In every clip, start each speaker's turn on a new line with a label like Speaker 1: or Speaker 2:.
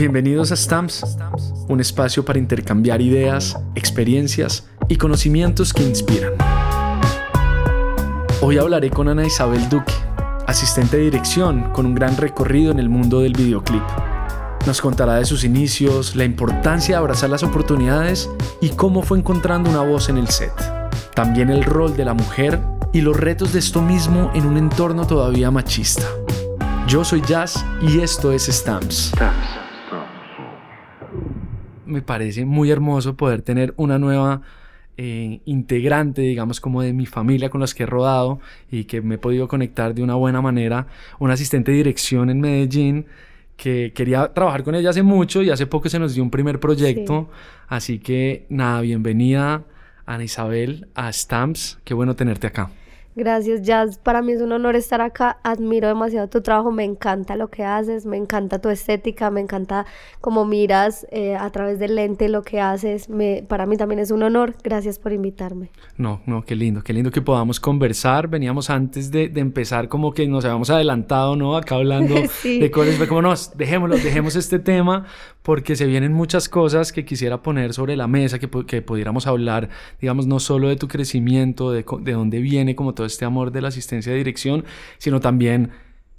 Speaker 1: Bienvenidos a Stamps, un espacio para intercambiar ideas, experiencias y conocimientos que inspiran. Hoy hablaré con Ana Isabel Duque, asistente de dirección con un gran recorrido en el mundo del videoclip. Nos contará de sus inicios, la importancia de abrazar las oportunidades y cómo fue encontrando una voz en el set. También el rol de la mujer y los retos de esto mismo en un entorno todavía machista. Yo soy Jazz y esto es Stamps. Me parece muy hermoso poder tener una nueva eh, integrante, digamos, como de mi familia con las que he rodado y que me he podido conectar de una buena manera. Un asistente de dirección en Medellín que quería trabajar con ella hace mucho y hace poco se nos dio un primer proyecto. Así que nada, bienvenida Ana Isabel a Stamps. Qué bueno tenerte acá.
Speaker 2: Gracias, Jazz. Para mí es un honor estar acá. Admiro demasiado tu trabajo. Me encanta lo que haces, me encanta tu estética, me encanta cómo miras eh, a través del lente lo que haces. Me, para mí también es un honor. Gracias por invitarme.
Speaker 1: No, no, qué lindo, qué lindo que podamos conversar. Veníamos antes de, de empezar como que nos habíamos adelantado, ¿no? Acá hablando de cosas. Fue como, no, dejémoslo, dejemos este tema porque se vienen muchas cosas que quisiera poner sobre la mesa, que, que pudiéramos hablar, digamos, no solo de tu crecimiento, de, de dónde viene como todo este amor de la asistencia de dirección, sino también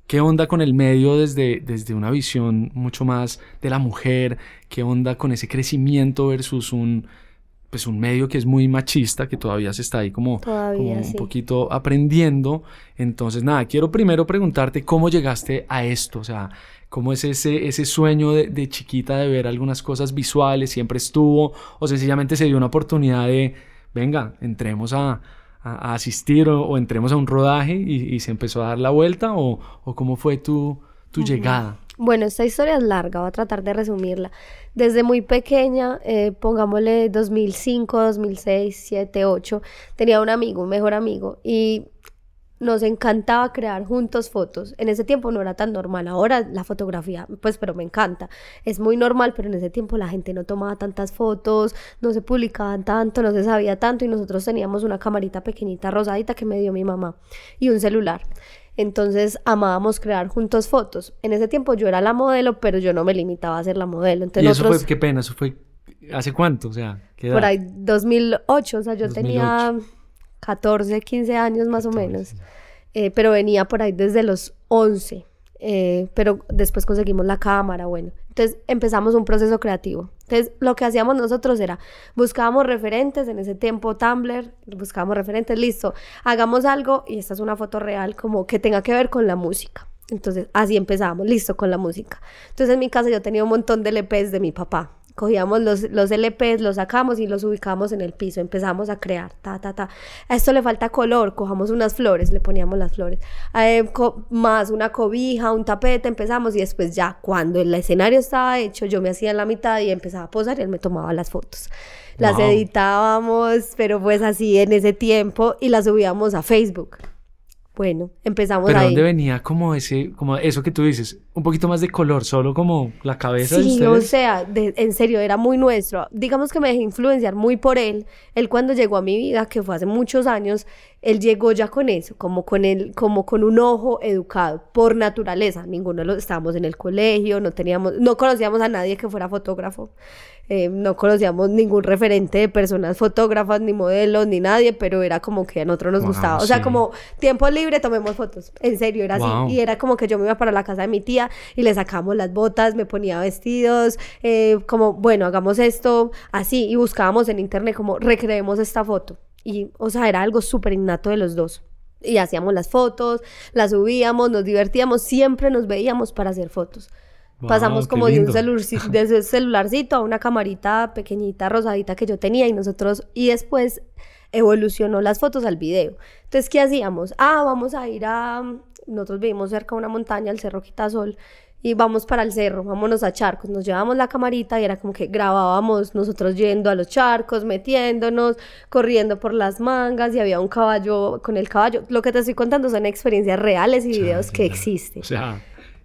Speaker 1: qué onda con el medio desde, desde una visión mucho más de la mujer, qué onda con ese crecimiento versus un pues un medio que es muy machista, que todavía se está ahí como, un poquito aprendiendo. Entonces, nada, quiero primero preguntarte cómo llegaste a esto, o sea, cómo es ese, ese sueño de, chiquita de ver algunas cosas visuales, siempre estuvo, o sencillamente se dio una oportunidad de, venga, entremos a, asistir o, entremos a un rodaje y, se empezó a dar la vuelta, o, cómo fue tu, tu llegada.
Speaker 2: Bueno, esta historia es larga, voy a tratar de resumirla. Desde muy pequeña, eh, pongámosle 2005, 2006, 2007, 2008, tenía un amigo, un mejor amigo, y nos encantaba crear juntos fotos. En ese tiempo no era tan normal. Ahora la fotografía, pues, pero me encanta. Es muy normal, pero en ese tiempo la gente no tomaba tantas fotos, no se publicaban tanto, no se sabía tanto y nosotros teníamos una camarita pequeñita rosadita que me dio mi mamá y un celular. Entonces amábamos crear juntos fotos. En ese tiempo yo era la modelo, pero yo no me limitaba a ser la modelo. Entonces,
Speaker 1: ¿Y eso fue, qué pena, eso fue, ¿hace cuánto? O sea,
Speaker 2: ¿qué Por ahí 2008, o sea, yo tenía 14, 15 años más o menos. Eh, pero venía por ahí desde los 11. Eh, pero después conseguimos la cámara, bueno. Entonces empezamos un proceso creativo. Entonces lo que hacíamos nosotros era, buscábamos referentes, en ese tiempo Tumblr, buscábamos referentes, listo, hagamos algo, y esta es una foto real, como que tenga que ver con la música. Entonces así empezamos, listo, con la música. Entonces en mi casa yo tenía un montón de LPs de mi papá cogíamos los, los LPs, los sacamos y los ubicamos en el piso, empezamos a crear, ta, ta, ta. A esto le falta color, cojamos unas flores, le poníamos las flores, eh, más una cobija, un tapete, empezamos y después ya, cuando el escenario estaba hecho, yo me hacía en la mitad y empezaba a posar y él me tomaba las fotos. Las editábamos, pero pues así en ese tiempo y las subíamos a Facebook. Bueno, empezamos
Speaker 1: ¿Pero
Speaker 2: ahí.
Speaker 1: dónde venía como ese, como eso que tú dices? Un poquito más de color, solo como la cabeza
Speaker 2: sí, de o sea, en serio, era muy nuestro. Digamos que me dejé influenciar muy por él. Él cuando llegó a mi vida, que fue hace muchos años, él llegó ya con eso, como con él, como con un ojo educado, por naturaleza. Ninguno de los estábamos en el colegio, no teníamos, no conocíamos a nadie que fuera fotógrafo. Eh, no conocíamos ningún referente de personas fotógrafas, ni modelos, ni nadie, pero era como que a nosotros nos gustaba. O sea, como tiempo libre, tomemos fotos. En serio, era así. Y era como que yo me iba para la casa de mi tía y le sacábamos las botas, me ponía vestidos, eh, como, bueno, hagamos esto, así. Y buscábamos en internet como recreemos esta foto. Y, o sea, era algo súper innato de los dos. Y hacíamos las fotos, las subíamos, nos divertíamos, siempre nos veíamos para hacer fotos. Pasamos como de un, de celularcito a una camarita pequeñita, rosadita que yo tenía y nosotros, y después evolucionó las fotos al video. Entonces, ¿qué hacíamos? Ah, vamos a ir a, nosotros vivimos cerca de una montaña, el Cerro Quitasol, y vamos para el cerro, vámonos a charcos. Nos llevábamos la camarita y era como que grabábamos nosotros yendo a los charcos, metiéndonos, corriendo por las mangas y había un caballo con el caballo. Lo que te estoy contando son experiencias reales y videos que existen.
Speaker 1: O sea,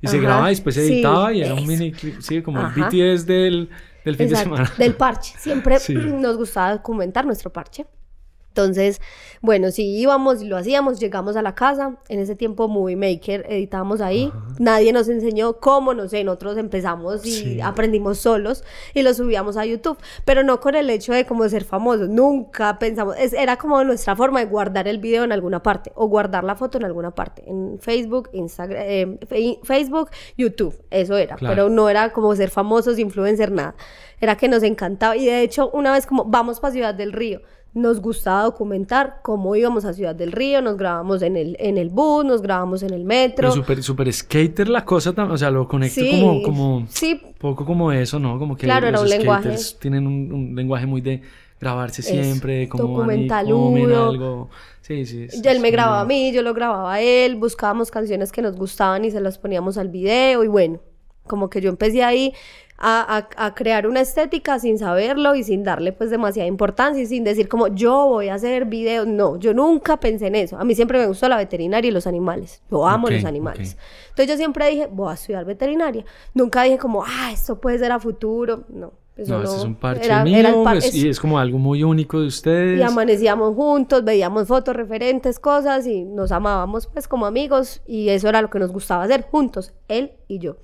Speaker 1: y se grababa y después se editaba y era un mini clip, sí, como el BTS del, del fin de semana.
Speaker 2: Del parche. Siempre nos gustaba documentar nuestro parche. Entonces, bueno, sí íbamos y lo hacíamos, llegamos a la casa, en ese tiempo Movie Maker editábamos ahí, nadie nos enseñó cómo, no sé, nosotros empezamos y aprendimos solos y lo subíamos a YouTube, pero no con el hecho de como ser famosos, nunca pensamos, era como nuestra forma de guardar el video en alguna parte o guardar la foto en alguna parte, en Facebook, Instagram, eh, Facebook, YouTube, eso era, pero no era como ser famosos, influencer, nada, era que nos encantaba. Y de hecho una vez como vamos para Ciudad del Río, nos gustaba documentar cómo íbamos a Ciudad del Río, nos grabamos en el, en el bus, nos grabamos en el metro.
Speaker 1: Súper super skater la cosa, o sea, lo conecto como, como sí. poco como eso, ¿no? Como que
Speaker 2: claro, los skaters lenguaje.
Speaker 1: tienen un, lenguaje muy de grabarse siempre, como algo. Sí, sí.
Speaker 2: él me grababa a mí, yo lo grababa a él, buscábamos canciones que nos gustaban y se las poníamos al video y bueno, como que yo empecé ahí a, crear una estética sin saberlo y sin darle pues demasiada importancia y sin decir como yo voy a hacer videos. No, yo nunca pensé en eso. A mí siempre me gustó la veterinaria y los animales. Yo amo los animales. Entonces yo siempre dije, voy a estudiar veterinaria. Nunca dije como, ah, esto puede ser a futuro. No.
Speaker 1: no, es un parche mío, y es como algo muy único de ustedes.
Speaker 2: Y amanecíamos juntos, veíamos fotos, referentes, cosas y nos amábamos pues como amigos y eso era lo que nos gustaba hacer juntos, él y yo.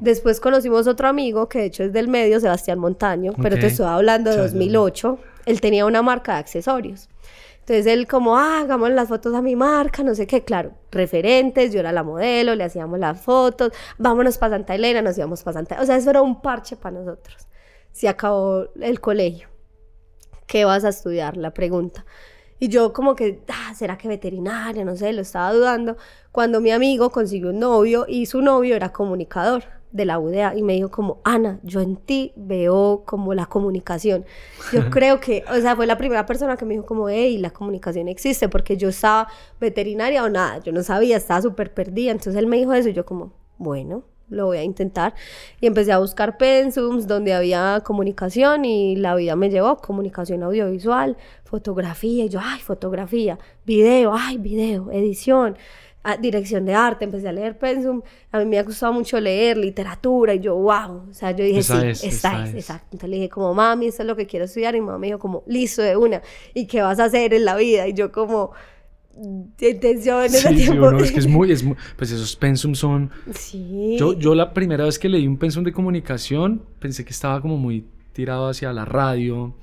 Speaker 2: Después conocimos otro amigo que de hecho es del medio, Sebastián Montaño, pero te estoy hablando de 2008. Él tenía una marca de accesorios. Entonces él como, ah, hagamos las fotos a mi marca, no sé qué, claro, referentes, yo era la modelo, le hacíamos las fotos, vámonos para Santa Elena, nos íbamos para Santa O sea, eso era un parche para nosotros. Se acabó el colegio. ¿Qué vas a estudiar? La pregunta. Y yo como que, ah, ¿será que veterinaria? No sé, lo estaba dudando. Cuando mi amigo consiguió un novio y su novio era comunicador de la UDA y me dijo como, Ana, yo en ti veo como la comunicación. Yo creo que, o sea, fue la primera persona que me dijo como, hey, la comunicación existe, porque yo estaba veterinaria o nada, yo no sabía, estaba súper perdida. Entonces él me dijo eso y yo como, bueno, lo voy a intentar. Y empecé a buscar pensums donde había comunicación y la vida me llevó, comunicación audiovisual, fotografía, y yo, ay, fotografía, video, ay, video, edición, dirección de arte, empecé a leer pensum, a mí me ha gustado mucho leer literatura y yo, wow, o sea, yo dije, sí, es, esta es, exacto. Entonces le dije como, mami, esto es lo que quiero estudiar y mi mamá me dijo como, listo de una, ¿y qué vas a hacer en la vida? Y yo como intención
Speaker 1: sí, sí, es que es muy, es pues esos pensums son... Sí. Yo, yo la primera vez que leí un pensum de comunicación pensé que estaba como muy tirado hacia la radio,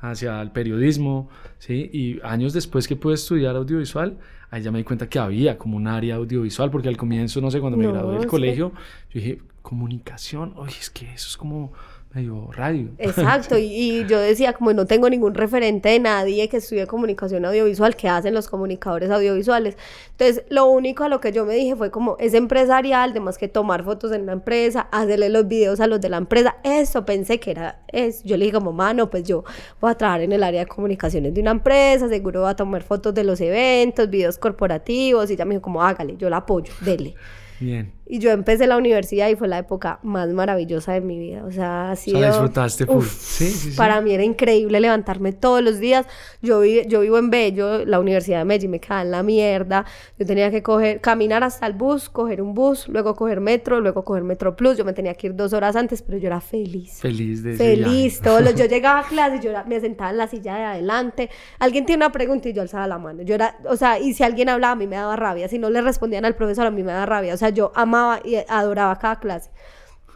Speaker 1: hacia el periodismo, ¿sí? Y años después que pude estudiar audiovisual, ahí ya me di cuenta que había como un área audiovisual, porque al comienzo, no sé, cuando me gradué del colegio, yo dije, comunicación, oye, es que eso es como medio radio.
Speaker 2: Exacto, y, yo decía, como no tengo ningún referente de nadie que estudie comunicación audiovisual, que hacen los comunicadores audiovisuales. Entonces, lo único a lo que yo me dije fue como, es empresarial, además que tomar fotos en la empresa, hacerle los videos a los de la empresa, eso pensé que era, es, yo le dije como, mano, pues yo voy a trabajar en el área de comunicaciones de una empresa, seguro voy a tomar fotos de los eventos, videos corporativos, y ya me dijo como, hágale, yo la apoyo, dele.
Speaker 1: Bien.
Speaker 2: Y yo empecé la universidad y fue la época más maravillosa de mi vida. O sea, sido... O
Speaker 1: sea, disfrutaste sí, sí, sí.
Speaker 2: Para mí era increíble levantarme todos los días. Yo, yo vivo en Bello, la Universidad de Medellín me quedaba en la mierda. Yo tenía que coger, caminar hasta el bus, coger un bus, luego coger metro, luego coger metro plus. Yo me tenía que ir dos horas antes, pero yo era feliz.
Speaker 1: Feliz de
Speaker 2: Feliz. Todos los, yo llegaba a clase y yo me sentaba en la silla de adelante. Alguien tiene una pregunta y yo alzaba la mano. Yo era, o sea, y si alguien hablaba a mí me daba rabia. Si no le respondían al profesor a mí me daba rabia. O sea, yo amaba y adoraba cada clase.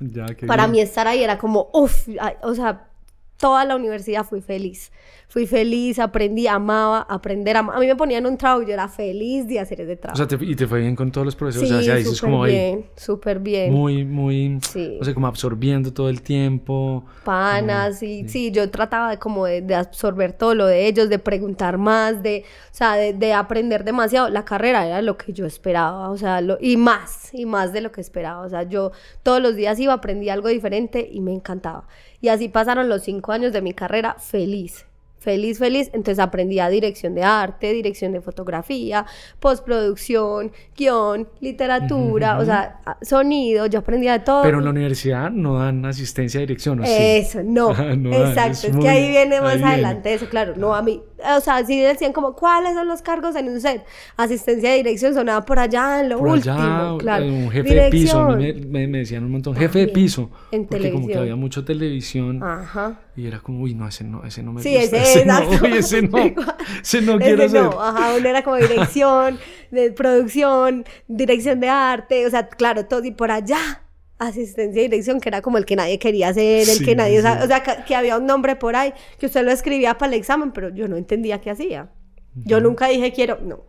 Speaker 2: Para mí estar ahí era como, uff, o sea, toda la universidad fui feliz fui feliz, aprendí, amaba aprender. a mí me ponían un trabajo y yo era feliz de hacer ese trabajo.
Speaker 1: O sea, ¿y te fue bien con todos los profesores?
Speaker 2: Sí,
Speaker 1: o sea,
Speaker 2: súper como bien, súper bien.
Speaker 1: Muy, muy, sí. o sea, como absorbiendo todo el tiempo.
Speaker 2: Panas, y sí. yo trataba de como de, absorber todo lo de ellos, de preguntar más, de, o sea, de, aprender demasiado. La carrera era lo que yo esperaba, o sea, lo, y más, y más de lo que esperaba. O sea, yo todos los días iba, aprendí algo diferente y me encantaba. Y así pasaron los cinco años de mi carrera feliz feliz, feliz. Entonces aprendí a dirección de arte, dirección de fotografía, postproducción, guion, literatura, o sea, sonido, yo aprendía de todo.
Speaker 1: Pero en la universidad no dan asistencia a dirección, ¿o
Speaker 2: Eso, no. Exacto, es, que ahí viene más adelante eso, claro, no a mí, o sea, sí decían como, ¿cuáles son los cargos en un set? Asistencia de dirección sonaba por allá en lo último, claro.
Speaker 1: Un jefe de piso, me, me, decían un montón, jefe de piso. En porque como que había mucho televisión. Ajá. Y era como, uy, no, ese no, ese no me
Speaker 2: sí, gusta.
Speaker 1: Ese,
Speaker 2: ese no,
Speaker 1: ese no, ese no quiero ese no,
Speaker 2: ajá, uno era como dirección, de producción, dirección de arte, o sea, claro, todo y por allá asistencia y dirección, que era como el que nadie quería hacer, el que nadie, o sea, que, había un nombre por ahí, que usted lo escribía para el examen, pero yo no entendía qué hacía. Yo nunca dije quiero, no.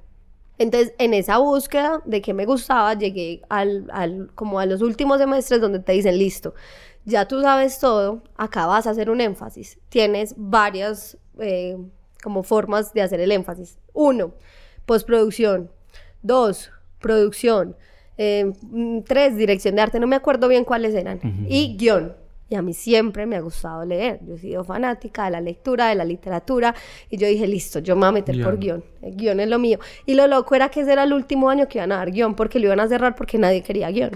Speaker 2: Entonces, en esa búsqueda de qué me gustaba, llegué al, al, como a los últimos semestres donde te dicen, listo, ya tú sabes todo, acá vas a hacer un énfasis. Tienes varias eh, como formas de hacer el énfasis. Uno, postproducción. Dos, producción. Eh, tres, dirección de arte, no me acuerdo bien cuáles eran. Y guion. Y a mí siempre me ha gustado leer. Yo he sido fanática de la lectura, de la literatura. Y yo dije, listo, yo me voy a meter por guion. El guion es lo mío. Y lo loco era que ese era el último año que iban a dar guion, porque lo iban a cerrar porque nadie quería guion.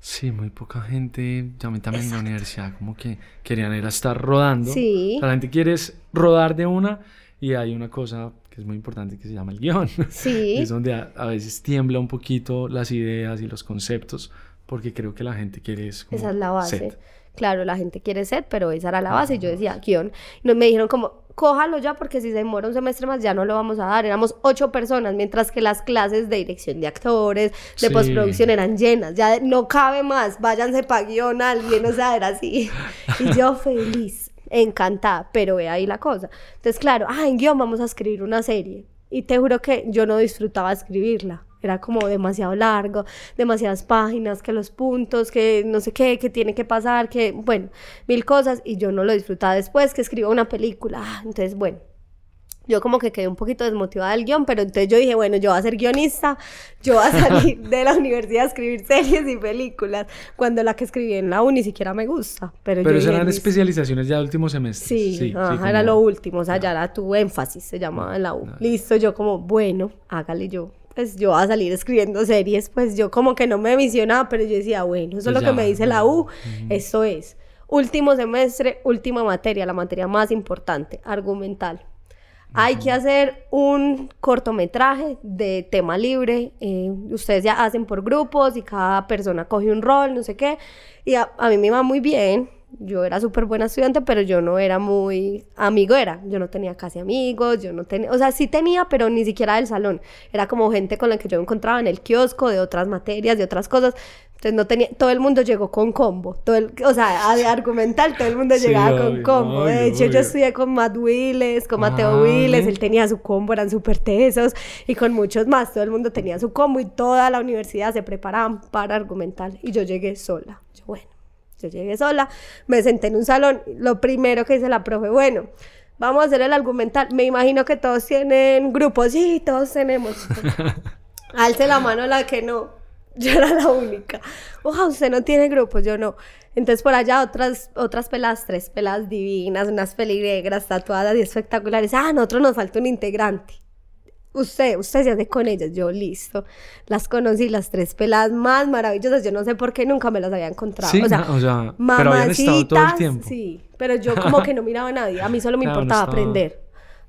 Speaker 1: Sí, muy poca gente, ya a mí también en la universidad, como que querían ir a estar rodando. Sí. la gente quiere rodar de una y hay una cosa que es muy importante que se llama el guion. Sí. es donde a, veces tiembla un poquito las ideas y los conceptos porque creo que la gente quiere es
Speaker 2: Esa es la base. Claro, la gente quiere set, pero esa era la base. Y yo decía, guion. Y me dijeron como, cójalo ya porque si se demora un semestre más ya no lo vamos a dar. Éramos ocho personas, mientras que las clases de dirección de actores, de postproducción eran llenas. Ya no cabe más, váyanse para guion alguien, o sea, era así. Y yo feliz encantada, pero ve ahí la cosa. Entonces, claro, ah, en guion vamos a escribir una serie. Y te juro que yo no disfrutaba escribirla. Era como demasiado largo, demasiadas páginas, que los puntos, que no sé qué, que tiene que pasar, que, bueno, mil cosas. Y yo no lo disfrutaba después que escribo una película. Ah, entonces, bueno, yo como que quedé un poquito desmotivada del guion, pero entonces yo dije, bueno, yo voy a ser guionista, yo voy a salir de la universidad a escribir series y películas, cuando la que escribí en la U ni siquiera me gusta. Pero,
Speaker 1: pero eran especializaciones ya de último semestre.
Speaker 2: Sí, sí, era lo último, o sea, ya era tu énfasis, se llamaba en la U. Listo, yo como, bueno, hágale yo. Pues yo voy a salir escribiendo series, pues yo como que no me visionaba, pero yo decía, bueno, eso es lo que me dice la U, eso es. Último semestre, última materia, la materia más importante, argumental hay que hacer un cortometraje de tema libre. Eh, ustedes ya hacen por grupos y cada persona coge un rol, no sé qué. Y a, mí me iba muy bien. Yo era súper buena estudiante, pero yo no era muy amigo, era. Yo no tenía casi amigos, yo no tenía, o sea, sí tenía, pero ni siquiera del salón. Era como gente con la que yo me encontraba en el kiosco, de otras materias, de otras cosas. Entonces no tenía, todo el mundo llegó con combo, todo el, o sea, de argumental todo el mundo llegaba con combo. de hecho, yo estudié con Matt Willes, con Mateo ah, Willes, él tenía su combo, eran súper tesos, y con muchos más, todo el mundo tenía su combo y toda la universidad se preparaban para argumental. Y yo llegué sola. Yo, bueno, yo llegué sola, me senté en un salón, lo primero que dice la profe, bueno, vamos a hacer el argumental. Me imagino que todos tienen grupos, sí, todos tenemos. Alce la mano la que no. Yo era la única. Ojalá usted no tiene grupo, yo no. Entonces por allá otras, otras pelas, tres pelas divinas, unas peligregras tatuadas y espectaculares. Ah, a nosotros nos falta un integrante. Usted, usted se hace con ellas, yo listo. Las conocí, las tres pelas más maravillosas. Yo no sé por qué nunca me las había encontrado.
Speaker 1: Sí, o sea, o sea pero habían estado todo el tiempo.
Speaker 2: Sí, pero yo como que no miraba a nadie. A mí solo me importaba aprender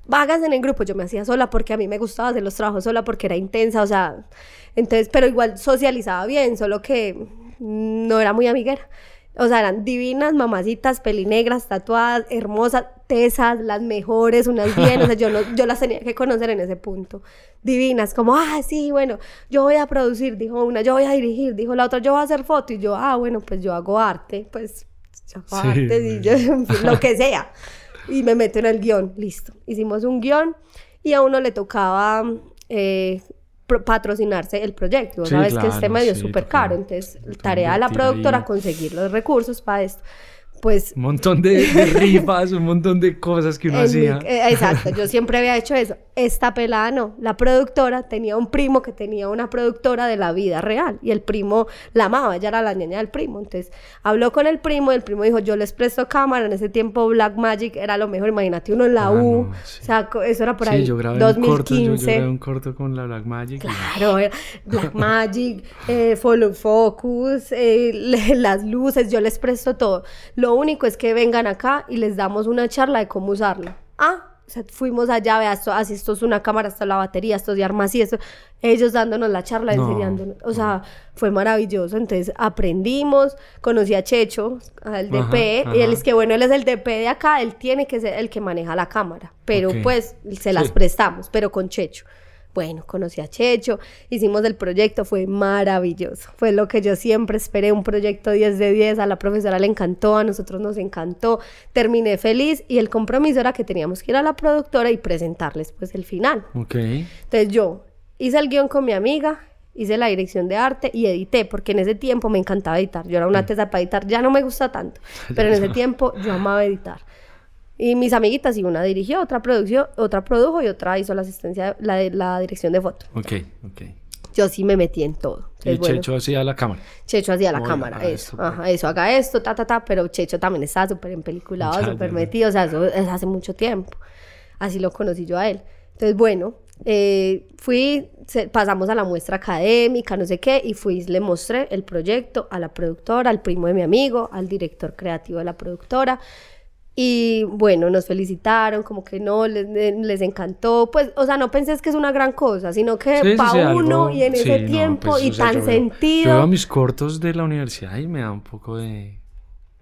Speaker 2: vagas en el grupo, yo me hacía sola porque a mí me gustaba hacer los trabajos sola porque era intensa, o sea, entonces, pero igual socializaba bien, solo que no era muy amiguera. O sea, eran divinas, mamacitas, pelinegras, tatuadas, hermosas, tesas, las mejores, unas bien, o sea, yo, no, yo las tenía que conocer en ese punto. Divinas, como, ah, sí, bueno, yo voy a producir, dijo una, yo voy a dirigir, dijo la otra, yo voy a hacer foto, y yo, ah, bueno, pues yo hago arte, pues yo hago arte, y yo, lo que sea y me meto en el guion, listo. Hicimos un guion y a uno le tocaba eh, patrocinarse el proyecto. Una vez que este medio es súper caro, entonces tarea de la productora conseguir los recursos para esto pues...
Speaker 1: Un montón de, rifas, un montón de cosas que uno hacía.
Speaker 2: Eh, exacto, yo siempre había hecho eso. Esta pelada no, la productora tenía un primo que tenía una productora de la vida real y el primo la amaba, ella era la niña del primo. Entonces habló con el primo y el primo dijo, yo les presto cámara, en ese tiempo Black Magic era lo mejor, imagínate uno en la ah, U, o sea, eso era por ahí,
Speaker 1: yo grabé 2015. Un corto, yo, grabé un corto con la Black Magic.
Speaker 2: Claro, Black Magic, eh, Follow Focus, eh, las luces, yo les presto todo. Lo único es que vengan acá y les damos una charla de cómo usarla. Ah, O sea, fuimos allá, vea, esto, así esto es una cámara, esto es la batería, esto es de armas y eso. Ellos dándonos la charla, enseñándonos. O sea, fue maravilloso. Entonces aprendimos, conocí a Checho, al DP, y él es que bueno, él es el DP de acá, él tiene que ser el que maneja la cámara. Pero pues se las prestamos, pero con Checho. Bueno, conocí a Checho, hicimos el proyecto, fue maravilloso. Fue lo que yo siempre esperé, un proyecto 10 de 10. A la profesora le encantó, a nosotros nos encantó. Terminé feliz y el compromiso era que teníamos que ir a la productora y presentarles pues el final.
Speaker 1: Ok.
Speaker 2: Entonces yo hice el guion con mi amiga, hice la dirección de arte y edité, porque en ese tiempo me encantaba editar. Yo era una tesa para editar, ya no me gusta tanto, pero en ese tiempo yo amaba editar. Y mis amiguitas, y una dirigió, otra produjo, otra produjo y otra hizo la asistencia, la, la dirección de foto.
Speaker 1: Ok, ok.
Speaker 2: Yo sí me metí en todo.
Speaker 1: y Checho hacía la cámara.
Speaker 2: Checho hacía la cámara, eso. ajá, eso, haga esto, ta, ta, ta. Pero Checho también estaba súper empeliculado, súper metido. O sea, eso es hace mucho tiempo. Así lo conocí yo a él. Entonces, bueno, eh, fui, pasamos a la muestra académica, no sé qué, y fui, le mostré el proyecto a la productora, al primo de mi amigo, al director creativo de la productora. Y bueno, nos felicitaron, como que no, les, les, encantó. Pues, o sea, no pensé que es una gran cosa, sino que para uno y en ese tiempo pues, y tan sentido.
Speaker 1: Yo veo mis cortos de la universidad y me da un poco de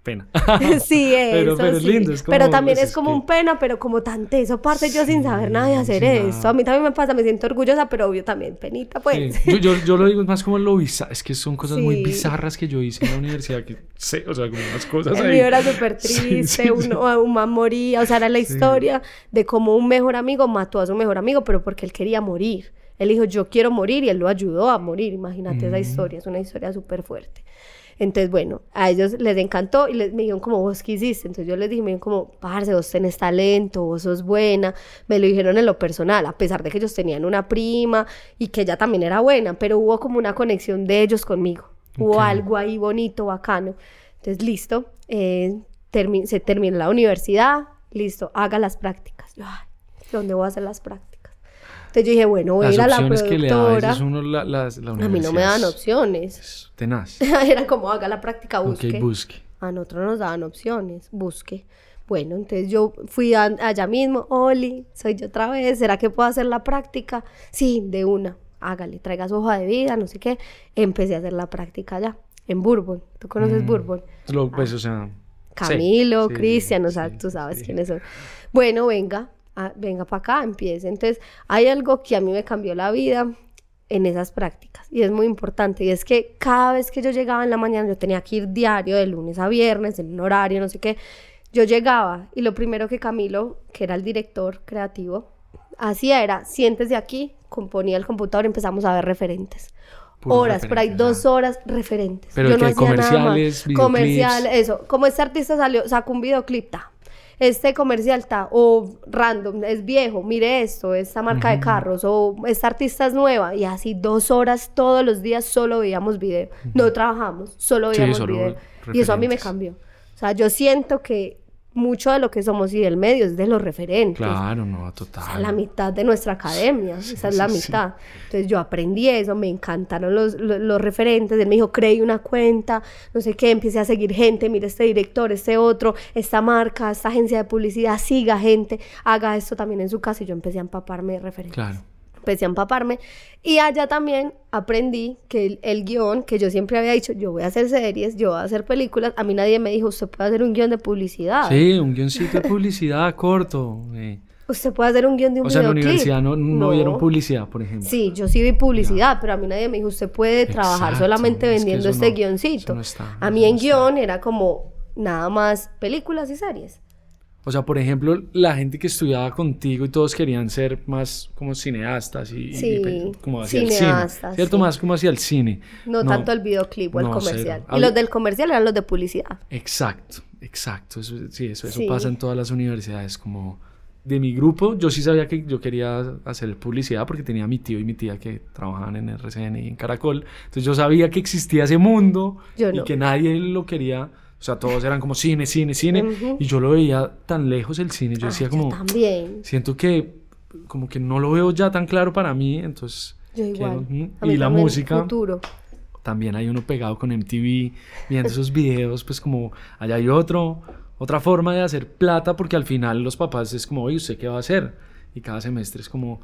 Speaker 1: pena.
Speaker 2: sí, eso. Pero, sí. lindo. pero también pues, es como un pena, pero como tan teso. Aparte, yo sin saber nada de hacer eso. A mí también me pasa, me siento orgullosa, pero obvio también penita, pues.
Speaker 1: Yo, yo, yo, lo digo más como lo bizarro. Es que son cosas muy bizarras que yo hice en la universidad. Que sé, o sea, como unas cosas.
Speaker 2: El mío era súper triste. Uno, un man moría. O sea, era la historia de cómo un mejor amigo mató a su mejor amigo, pero porque él quería morir. Él dijo, yo quiero morir y él lo ayudó a morir. Imagínate esa mm. historia. Es una historia súper fuerte. Entonces, bueno, a ellos les encantó y les, me dijeron como, ¿vos qué hiciste? Entonces yo les dije, me dijeron como, parce, vos tenés talento, vos sos buena. Me lo dijeron en lo personal, a pesar de que ellos tenían una prima y que ella también era buena, pero hubo como una conexión de ellos conmigo. Hubo algo ahí bonito, bacano. Entonces, listo, eh, se terminó la universidad, listo, haga las prácticas. Yo, ay, ¿dónde voy a hacer las prácticas? Entonces yo dije, bueno, voy a ir a la productora. a mí no me dan opciones.
Speaker 1: tenaz.
Speaker 2: Era como haga la práctica, busque.
Speaker 1: Okay, busque.
Speaker 2: A nosotros nos daban opciones, busque. Bueno, entonces yo fui allá mismo, Oli, soy yo otra vez, ¿será que puedo hacer la práctica? Sí, de una, hágale, traiga su hoja de vida, no sé qué. Empecé a hacer la práctica allá, en Bourbon. ¿Tú conoces mm. Bourbon?
Speaker 1: Lo, pues, o sea...
Speaker 2: Camilo, Cristian, o sea, tú sabes quiénes son. Bueno, venga, Ah, venga para acá, empiece. Entonces, hay algo que a mí me cambió la vida en esas prácticas y es muy importante y es que cada vez que yo llegaba en la mañana yo tenía que ir diario de lunes a viernes en un horario no sé qué yo llegaba y lo primero que Camilo que era el director creativo hacía era siéntese aquí componía el computador y empezamos a ver referentes horas, por ahí dos horas referentes.
Speaker 1: Pero yo no hacía comerciales, nada
Speaker 2: Comercial, eso. Como este artista salió, sacó un videoclip, este comercial está, o random, es viejo, mire esto, esta marca de carros, o esta artista es nueva, y así dos horas todos los días solo veíamos video. No trabajamos, solo veíamos video. Y eso a mí me cambió. O sea, yo siento que mucho de lo que somos y del medio es de los referentes.
Speaker 1: Claro, no, total.
Speaker 2: Esa es la mitad de nuestra academia, esa es la mitad. Entonces yo aprendí eso, me encantaron los, los, referentes, él me dijo, creé una cuenta, no sé qué, empecé a seguir gente, mire este director, este otro, esta marca, esta agencia de publicidad, siga gente, haga esto también en su casa y yo empecé a empaparme de referentes.
Speaker 1: Claro
Speaker 2: empecé a empaparme. Y allá también aprendí que el, guion, que yo siempre había dicho, yo voy a hacer series, yo voy a hacer películas, a mí nadie me dijo, usted puede hacer un guion de publicidad.
Speaker 1: Sí, un guioncito de publicidad corto.
Speaker 2: Usted puede hacer un guion de un
Speaker 1: O sea, en la universidad no, no, vieron publicidad, por ejemplo.
Speaker 2: Sí, yo sí vi publicidad, pero a mí nadie me dijo, usted puede trabajar solamente vendiendo este guioncito. a mí en guion era como nada más películas y series.
Speaker 1: O sea, por ejemplo, la gente que estudiaba contigo y todos querían ser más como cineastas y,
Speaker 2: sí,
Speaker 1: como hacia el cine, ¿cierto? Más como hacia el cine.
Speaker 2: No, tanto el videoclip o el comercial. Y los del comercial eran los de publicidad.
Speaker 1: Exacto, exacto. sí, eso, eso pasa en todas las universidades. Como de mi grupo, yo sí sabía que yo quería hacer publicidad porque tenía mi tío y mi tía que trabajaban en RCN y en Caracol. Entonces yo sabía que existía ese mundo y que nadie lo quería sea, todos eran como cine, cine, cine. Y yo lo veía tan lejos el cine. Yo decía como...
Speaker 2: también.
Speaker 1: Siento que como que no lo veo ya tan claro para mí. Entonces...
Speaker 2: Yo igual.
Speaker 1: y la música... Futuro. También hay uno pegado con MTV viendo esos videos. Pues como allá hay otro otra forma de hacer plata porque al final los papás es como, oye, ¿usted qué va a hacer? Y cada semestre es como,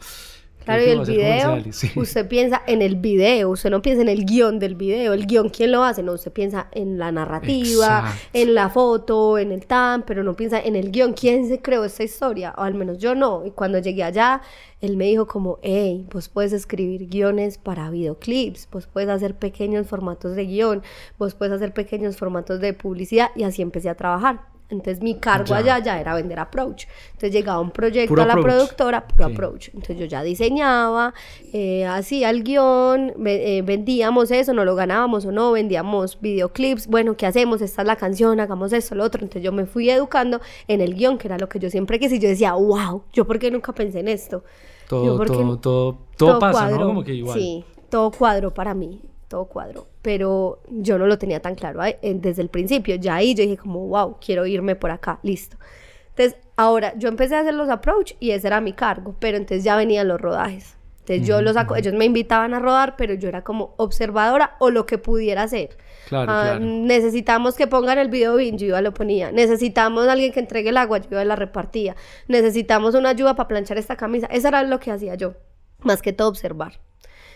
Speaker 2: Claro, y el video, usted piensa en el video, usted no piensa en el guion del video, el guion, ¿quién lo hace? No, usted piensa en la narrativa, en la foto, en el TAM, pero no piensa en el guion, ¿quién se creó esta historia? O al menos yo no, y cuando llegué allá, él me dijo como, hey, vos puedes escribir guiones para videoclips, vos puedes hacer pequeños formatos de guion, vos puedes hacer pequeños formatos de publicidad, y así empecé a trabajar. Entonces mi cargo allá ya era vender approach. Entonces llegaba un proyecto a la productora, puro approach. Entonces yo ya diseñaba, eh, hacía el guion, eh, vendíamos eso, no lo ganábamos o no, vendíamos videoclips. Bueno, ¿qué hacemos? Esta es la canción, hagamos esto, lo otro. Entonces yo me fui educando en el guion, que era lo que yo siempre quise. Y yo decía, wow, ¿yo por qué nunca pensé en esto?
Speaker 1: Todo, todo, todo, todo, pasa, ¿no? Como que igual.
Speaker 2: Sí, todo cuadro para mí todo cuadro, pero yo no lo tenía tan claro desde el principio, ya ahí yo dije como, wow, quiero irme por acá, listo. Entonces, ahora yo empecé a hacer los approach y ese era mi cargo, pero entonces ya venían los rodajes. Entonces yo los saco, ellos me invitaban a rodar, pero yo era como observadora o lo que pudiera hacer.
Speaker 1: Claro, ah, claro.
Speaker 2: Necesitamos que pongan el video bien, yo iba lo ponía. Necesitamos alguien que entregue el agua, yo iba la repartía. Necesitamos una ayuda para planchar esta camisa. Eso era lo que hacía yo, más que todo observar.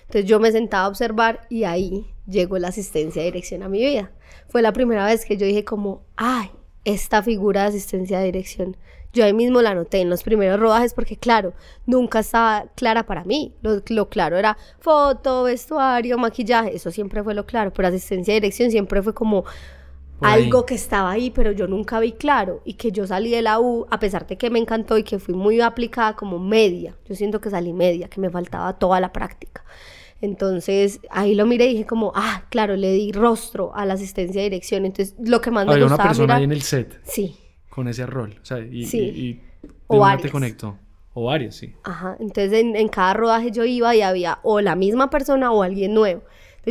Speaker 2: Entonces yo me sentaba a observar y ahí llegó la asistencia de dirección a mi vida. Fue la primera vez que yo dije como, ay, esta figura de asistencia de dirección. Yo ahí mismo la noté en los primeros rodajes porque claro, nunca estaba clara para mí. Lo, claro era foto, vestuario, maquillaje, eso siempre fue lo claro, pero asistencia de dirección siempre fue como algo que estaba ahí, pero yo nunca vi claro y que yo salí de la U, a pesar de que me encantó y que fui muy aplicada como media. Yo siento que salí media, que me faltaba toda la práctica. Entonces ahí lo miré y dije como, ah, claro, le di rostro a la asistencia de dirección. Entonces lo que más me
Speaker 1: gustaba... Había una persona ahí en el set.
Speaker 2: Sí.
Speaker 1: Con ese rol. O sea, y,
Speaker 2: sí.
Speaker 1: y, o varias. te conectó. O varios, sí.
Speaker 2: Ajá. Entonces en, en cada rodaje yo iba y había o la misma persona o alguien nuevo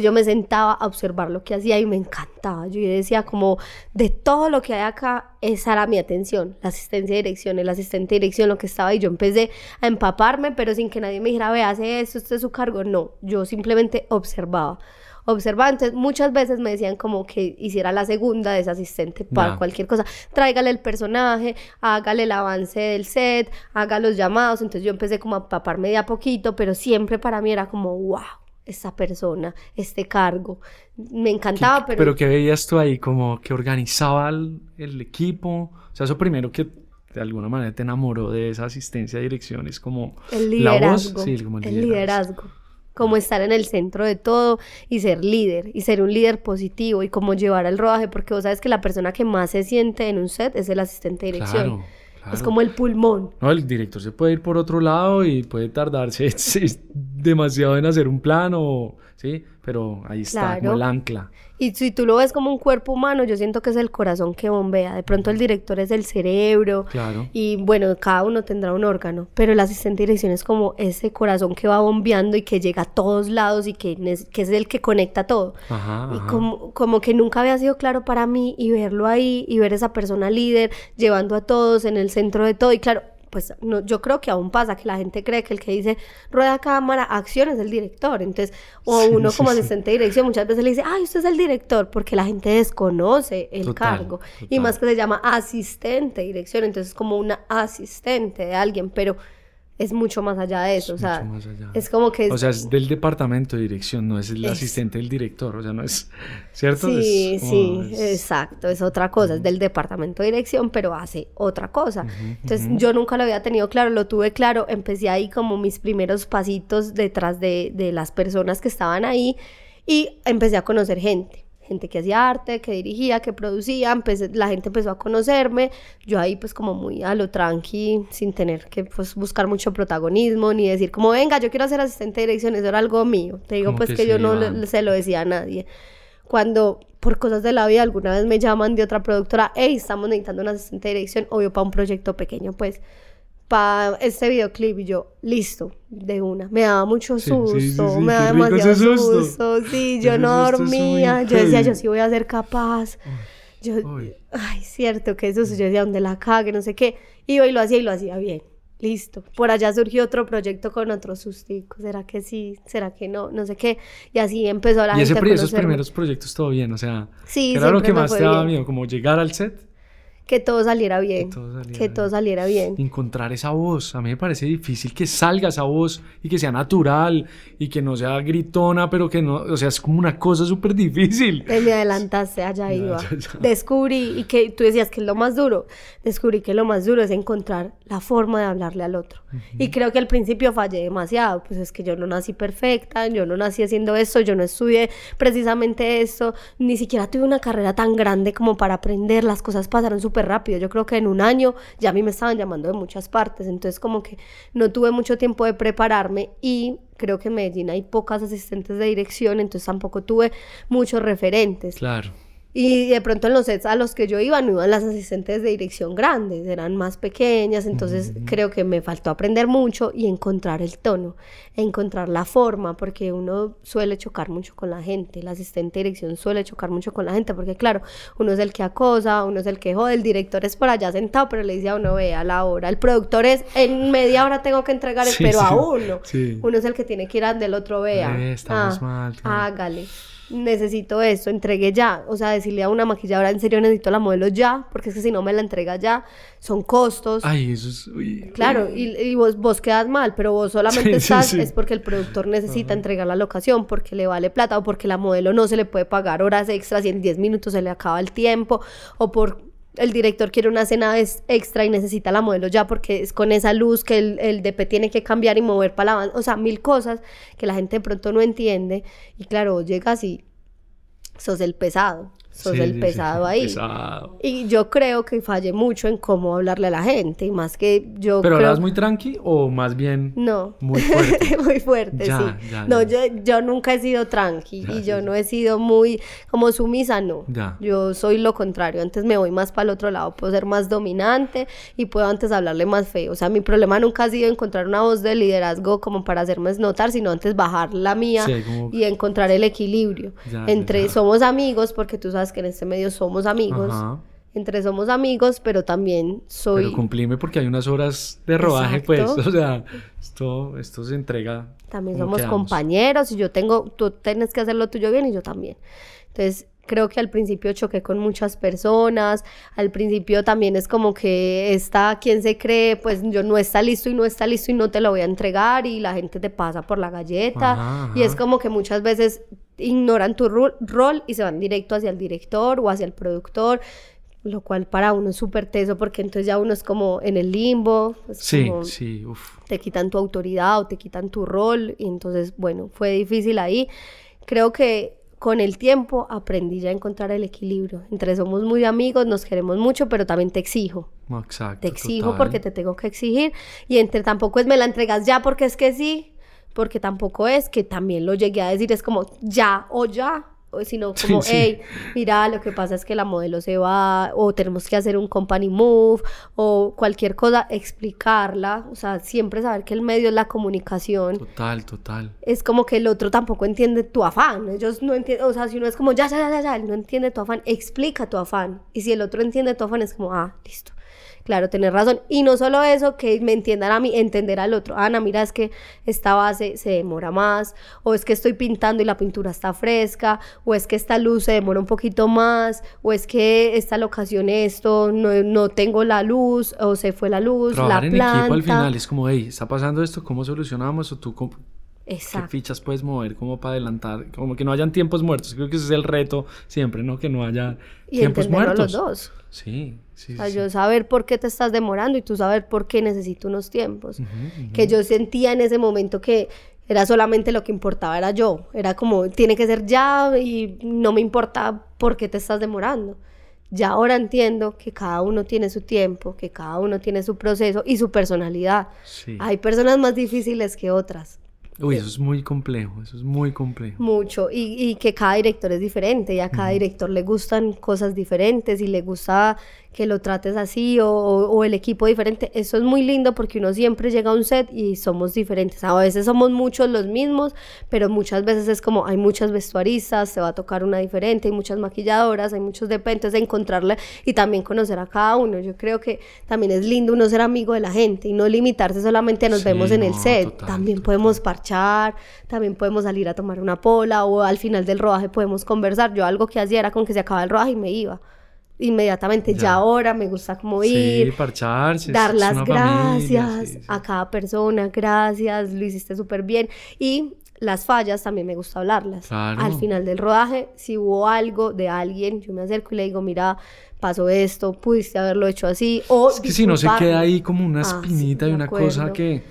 Speaker 2: yo me sentaba a observar lo que hacía y me encantaba. Yo decía como de todo lo que hay acá, esa era mi atención, la asistencia de dirección, el asistente de dirección, lo que estaba y yo empecé a empaparme, pero sin que nadie me dijera, ve, hace esto, esto es su cargo. No, yo simplemente observaba observaba. Entonces, muchas veces me decían como que hiciera la segunda de ese asistente para cualquier cosa. Tráigale el personaje, hágale el avance del set, haga los llamados. Entonces, yo empecé como a empaparme de a poquito, pero siempre para mí era como, wow, esta persona, este cargo. Me encantaba, pero...
Speaker 1: Pero que veías tú ahí como que organizaba el, equipo. O sea, eso primero que de alguna manera te enamoró de esa asistencia de dirección es como...
Speaker 2: El liderazgo. Sí, como el, liderazgo. Como estar en el centro de todo y ser líder, y ser un líder positivo, y como llevar al rodaje, porque vos sabes que la persona que más se siente en un set es el asistente de dirección. Claro. Es como el pulmón.
Speaker 1: No, el director se puede ir por otro lado y puede tardarse demasiado en hacer un plano, ¿sí? Pero ahí está, como el ancla.
Speaker 2: Y si tú lo ves como un cuerpo humano, yo siento que es el corazón que bombea. De pronto el director es el cerebro.
Speaker 1: Claro.
Speaker 2: Y bueno, cada uno tendrá un órgano. Pero el asistente de dirección es como ese corazón que va bombeando y que llega a todos lados y que, que es el que conecta todo.
Speaker 1: Ajá,
Speaker 2: Y como, como que nunca había sido claro para mí y verlo ahí y ver esa persona líder llevando a todos en el centro de todo. Y claro, pues no, yo creo que aún pasa que la gente cree que el que dice rueda cámara, acción es el director. Entonces, o uno como asistente de dirección muchas veces le dice, ay, usted es el director, porque la gente desconoce el cargo. Y más que se llama asistente de dirección, entonces es como una asistente de alguien, pero es mucho más allá de eso, o sea, es como que...
Speaker 1: O sea, es del departamento de dirección, no es el asistente del director, o sea, no es, ¿cierto?
Speaker 2: Sí, sí, exacto, es otra cosa, es del departamento de dirección, pero hace otra cosa. Entonces, yo nunca lo había tenido claro, lo tuve claro, empecé ahí como mis primeros pasitos detrás de, de las personas que estaban ahí y empecé a conocer gente gente que hacía arte, que dirigía, que producía, la gente empezó a conocerme, yo ahí pues como muy a lo tranqui, sin tener que pues buscar mucho protagonismo, ni decir como venga, yo quiero ser asistente de dirección, eso era algo mío, te digo pues que, yo no se lo decía a nadie. Cuando por cosas de la vida alguna vez me llaman de otra productora, hey, estamos necesitando un asistente de dirección, obvio para un proyecto pequeño, pues para este videoclip y yo, listo, de una. Me daba mucho susto, me daba demasiado susto. Sí, yo no dormía, yo decía, yo sí voy a ser capaz. Yo, ay, cierto, que eso, yo decía, donde la cague, no sé qué. Y lo hacía y lo hacía bien. Listo. Por allá surgió otro proyecto con otro sustico. ¿Será que sí? ¿Será que no? No sé qué. Y así empezó la
Speaker 1: y
Speaker 2: gente
Speaker 1: ese, esos primeros proyectos todo bien, o sea. Sí, era lo que más te daba miedo, como llegar al set
Speaker 2: que todo saliera bien. Que todo saliera, bien.
Speaker 1: Encontrar esa voz. A mí me parece difícil que salga esa voz y que sea natural y que no sea gritona, pero que no. O sea, es como una cosa súper difícil.
Speaker 2: me adelantaste, allá iba. Descubrí, y que tú decías que es lo más duro. Descubrí que lo más duro es encontrar la forma de hablarle al otro. Y creo que al principio fallé demasiado. Pues es que yo no nací perfecta, yo no nací haciendo esto, yo no estudié precisamente esto, ni siquiera tuve una carrera tan grande como para aprender. Las cosas pasaron súper rápido. Yo creo que en un año ya a mí me estaban llamando de muchas partes, entonces como que no tuve mucho tiempo de prepararme y creo que en Medellín hay pocas asistentes de dirección, entonces tampoco tuve muchos referentes.
Speaker 1: Claro.
Speaker 2: Y de pronto en los sets a los que yo iba no iban las asistentes de dirección grandes, eran más pequeñas, entonces creo que me faltó aprender mucho y encontrar el tono, encontrar la forma, porque uno suele chocar mucho con la gente, el asistente de dirección suele chocar mucho con la gente, porque claro, uno es el que acosa, uno es el que jode, el director es por allá sentado, pero le dice a uno, vea la hora, el productor es, en media hora tengo que entregar, pero a uno, uno es el que tiene que ir al del otro, vea,
Speaker 1: estamos ah, mal,
Speaker 2: hágale necesito esto, entregué ya. O sea, decirle a una maquilladora, en serio necesito la modelo ya, porque es que si no me la entrega ya, son costos.
Speaker 1: Ay, eso es...
Speaker 2: claro, Y, vos, vos quedas mal, pero vos solamente estás, es porque el productor necesita entregar la locación, porque le vale plata, o porque la modelo no se le puede pagar horas extras y en 10 minutos se le acaba el tiempo, o por el director quiere una escena extra y necesita la modelo ya porque es con esa luz que el, el DP tiene que cambiar y mover para la banda. O sea, mil cosas que la gente de pronto no entiende. Y claro, llegas y sos el pesado sos el pesado ahí. Y yo creo que fallé mucho en cómo hablarle a la gente, más que yo
Speaker 1: ¿Pero hablas muy tranqui o más bien
Speaker 2: no.
Speaker 1: muy fuerte?
Speaker 2: muy fuerte, sí. no, Yo, yo nunca he sido tranqui y yo no he sido muy como sumisa, no. Yo soy lo contrario, antes me voy más para el otro lado, puedo ser más dominante y puedo antes hablarle más feo. O sea, mi problema nunca ha sido encontrar una voz de liderazgo como para hacerme notar, sino antes bajar la mía y encontrar el equilibrio entre somos amigos porque tú sabes que en este medio somos amigos. Entre somos amigos, pero también soy...
Speaker 1: Pero cumplime porque hay unas horas de rodaje, pues. O sea, esto, esto se entrega.
Speaker 2: También somos compañeros y yo tengo... Tú tienes que hacer lo tuyo bien y yo también. Entonces, creo que al principio choqué con muchas personas, al principio también es como que está quien se cree, pues yo no está listo y no está listo y no te lo voy a entregar y la gente te pasa por la galleta y es como que muchas veces ignoran tu rol y se van directo hacia el director o hacia el productor lo cual para uno es súper teso porque entonces ya uno es como en el limbo.
Speaker 1: sí, sí, uf.
Speaker 2: Te quitan tu autoridad o te quitan tu rol y entonces, bueno, fue difícil ahí. Creo que con el tiempo aprendí ya a encontrar el equilibrio. Entre somos muy amigos, nos queremos mucho, pero también te exijo.
Speaker 1: Exacto.
Speaker 2: Te exijo porque te tengo que exigir. Y entre tampoco es me la entregas ya porque es que sí, porque tampoco es que también lo llegué a decir, es como ya o ya sino como, hey, mira, lo que pasa es que la modelo se va, o tenemos que hacer un company move, o cualquier cosa, explicarla, o sea, siempre saber que el medio es la comunicación.
Speaker 1: Total, total.
Speaker 2: Es como que el otro tampoco entiende tu afán, ellos no entienden, o sea, si uno es como, ya, ya, ya, ya, él no entiende tu afán, explica tu afán, y si el otro entiende tu afán, es como, ah, listo claro, tener razón. Y no solo eso, que me entiendan a mí, entender al otro. Ana, mira, es que esta base se demora más, o es que estoy pintando y la pintura está fresca, o es que esta luz se demora un poquito más, o es que esta locación esto, no, no tengo la luz, o se fue la luz, la
Speaker 1: en
Speaker 2: planta.
Speaker 1: equipo al final es como, hey, está pasando esto, ¿cómo solucionamos? O tú, Exacto. ¿Qué fichas puedes mover como para adelantar? Como que no hayan tiempos muertos. Creo que ese es el reto siempre, ¿no? Que no haya
Speaker 2: y
Speaker 1: tiempos muertos.
Speaker 2: los dos.
Speaker 1: Sí, sí.
Speaker 2: O sea, yo saber por qué te estás demorando y tú saber por qué necesito unos tiempos. Que yo sentía en ese momento que era solamente lo que importaba era yo. Era como, tiene que ser ya y no me importa por qué te estás demorando. Ya ahora entiendo que cada uno tiene su tiempo, que cada uno tiene su proceso y su personalidad. Hay personas más difíciles que otras.
Speaker 1: Uy, eso es muy complejo, eso es muy complejo.
Speaker 2: Mucho, y, y, que cada director es diferente y a cada director le gustan cosas diferentes y le gusta que lo trates así o, o, el equipo diferente. Eso es muy lindo porque uno siempre llega a un set y somos diferentes. A veces somos muchos los mismos, pero muchas veces es como hay muchas vestuaristas, se va a tocar una diferente, hay muchas maquilladoras, hay muchos de encontrarle y también conocer a cada uno. Yo creo que también es lindo uno ser amigo de la gente y no limitarse solamente a nos vemos en el set. también podemos parchar, también podemos salir a tomar una pola o al final del rodaje podemos conversar. Yo algo que hacía era con que se acaba el rodaje y me iba inmediatamente, ya, ahora me gusta como ir,
Speaker 1: sí, parcharse,
Speaker 2: dar las gracias a cada persona, gracias, lo hiciste súper bien. Y las fallas también me gusta hablarlas. Al final del rodaje, si hubo algo de alguien, yo me acerco y le digo, mira, pasó esto, pudiste haberlo hecho así. O
Speaker 1: es que si no se queda ahí como una ah, espinita y una cosa que,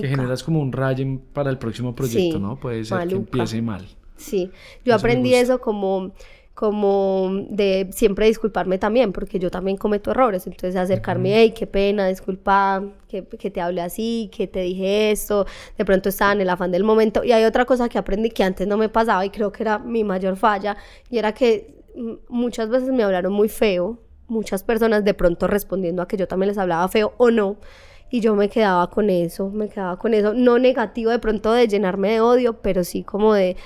Speaker 1: que generas como un rayo para el próximo proyecto, ¿no? Puede ser que empiece mal.
Speaker 2: Sí, yo aprendí eso como como de siempre disculparme también, porque yo también cometo errores, entonces acercarme, hey, qué pena, disculpa, que, que, te hablé así, que te dije esto, de pronto estaba en el afán del momento, y hay otra cosa que aprendí que antes no me pasaba y creo que era mi mayor falla, y era que muchas veces me hablaron muy feo, muchas personas de pronto respondiendo a que yo también les hablaba feo o no, y yo me quedaba con eso, me quedaba con eso, no negativo de pronto de llenarme de odio, pero sí como de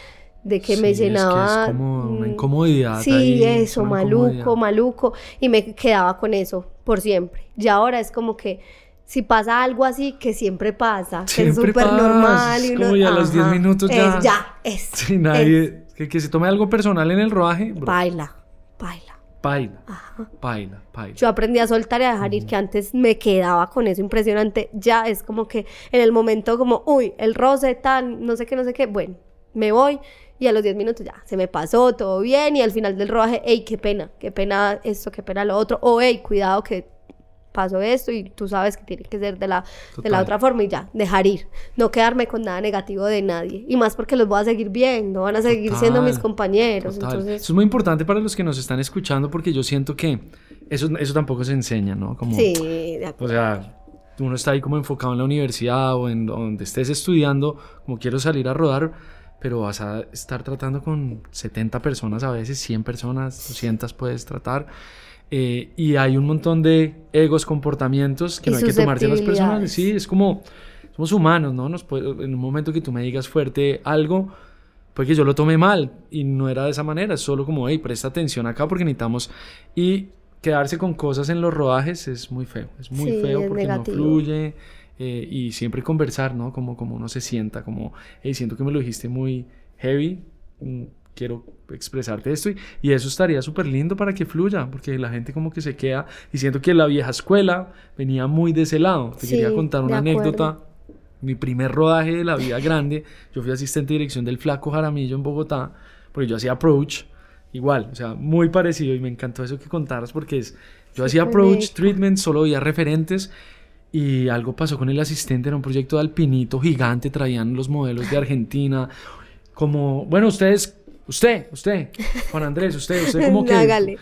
Speaker 2: de que me llenaba.
Speaker 1: Es, como una mm, incomodidad.
Speaker 2: Sí, eso, maluco, maluco. Y me quedaba con eso por siempre. Y ahora es como que si pasa algo así, que siempre pasa, que es súper normal.
Speaker 1: Y uno, como ya a los 10 minutos ya.
Speaker 2: Es, ya, es.
Speaker 1: Sí, nadie. Que, que, se tome algo personal en el rodaje.
Speaker 2: Baila, baila.
Speaker 1: Baila, baila, baila.
Speaker 2: Yo aprendí a soltar y a dejar ir, que antes me quedaba con eso impresionante. Ya es como que en el momento, como, uy, el roce, tal, no sé qué, no sé qué. Bueno, me voy y a los 10 minutos ya, se me pasó, todo bien. Y al final del rodaje, hey, qué pena, qué pena esto, qué pena lo otro. O hey, cuidado que pasó esto y tú sabes que tiene que ser de la, de la otra forma y ya, dejar ir. No quedarme con nada negativo de nadie. Y más porque los voy a seguir viendo, van a seguir siendo mis compañeros. Entonces...
Speaker 1: Eso es muy importante para los que nos están escuchando porque yo siento que eso, eso tampoco se enseña, ¿no? Como,
Speaker 2: sí, de acuerdo.
Speaker 1: O sea, uno está ahí como enfocado en la universidad o en donde estés estudiando, como quiero salir a rodar pero vas a estar tratando con 70 personas a veces, 100 personas, 200 puedes tratar. Eh, y hay un montón de egos, comportamientos que no hay que tomarse a las personas. Sí, es como, somos humanos, ¿no? Nos en un momento que tú me digas fuerte algo, pues que yo lo tomé mal y no era de esa manera, es solo como, hey, presta atención acá porque necesitamos. Y quedarse con cosas en los rodajes es muy feo, es muy feo porque no fluye eh, y siempre conversar, ¿no? Como, como uno se sienta, como, hey, siento que me lo dijiste muy heavy, mm, quiero expresarte esto y, eso estaría súper lindo para que fluya, porque la gente como que se queda y siento que la vieja escuela venía muy de ese lado. Te quería contar una anécdota. Mi primer rodaje de la vida grande, yo fui asistente de dirección del Flaco Jaramillo en Bogotá, porque yo hacía approach, igual, o sea, muy parecido y me encantó eso que contaras porque es, yo hacía approach, treatment, solo había referentes y algo pasó con el asistente, era un proyecto de alpinito gigante, traían los modelos de Argentina, como, bueno, ustedes, usted, usted, Juan Andrés, usted, usted como que...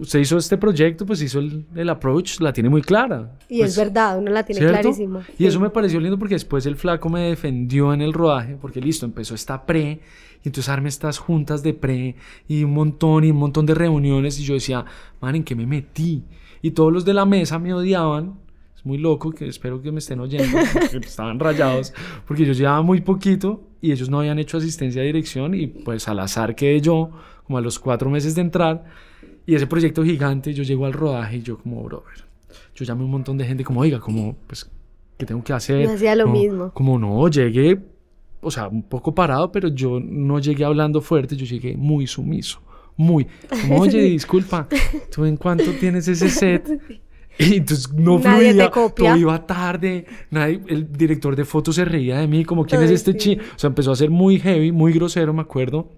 Speaker 1: Usted hizo este proyecto, pues hizo el, el approach, la tiene muy clara.
Speaker 2: Y es
Speaker 1: pues,
Speaker 2: verdad, uno la tiene clarísima.
Speaker 1: Y eso me pareció lindo porque después el flaco me defendió en el rodaje, porque listo, empezó esta pre, y entonces arme estas juntas de pre, y un montón, y un montón de reuniones, y yo decía, man, ¿en qué me metí? Y todos los de la mesa me odiaban, es muy loco, que espero que me estén oyendo, porque estaban rayados, porque yo llevaba muy poquito y ellos no habían hecho asistencia de dirección y pues al azar quedé yo, como a los cuatro meses de entrar, y ese proyecto gigante, yo llego al rodaje y yo como, brother, yo llamé a un montón de gente como, oiga, como, pues, ¿qué tengo que hacer?
Speaker 2: Yo hacía lo mismo.
Speaker 1: Como no, llegué, o sea, un poco parado, pero yo no llegué hablando fuerte, yo llegué muy sumiso muy. Como, oye, disculpa, ¿tú en cuánto tienes ese set? Y entonces no fluía, todo iba tarde, nadie, el director de fotos se reía de mí, como quién es este chico, o sea, empezó a ser muy heavy, muy grosero, me acuerdo.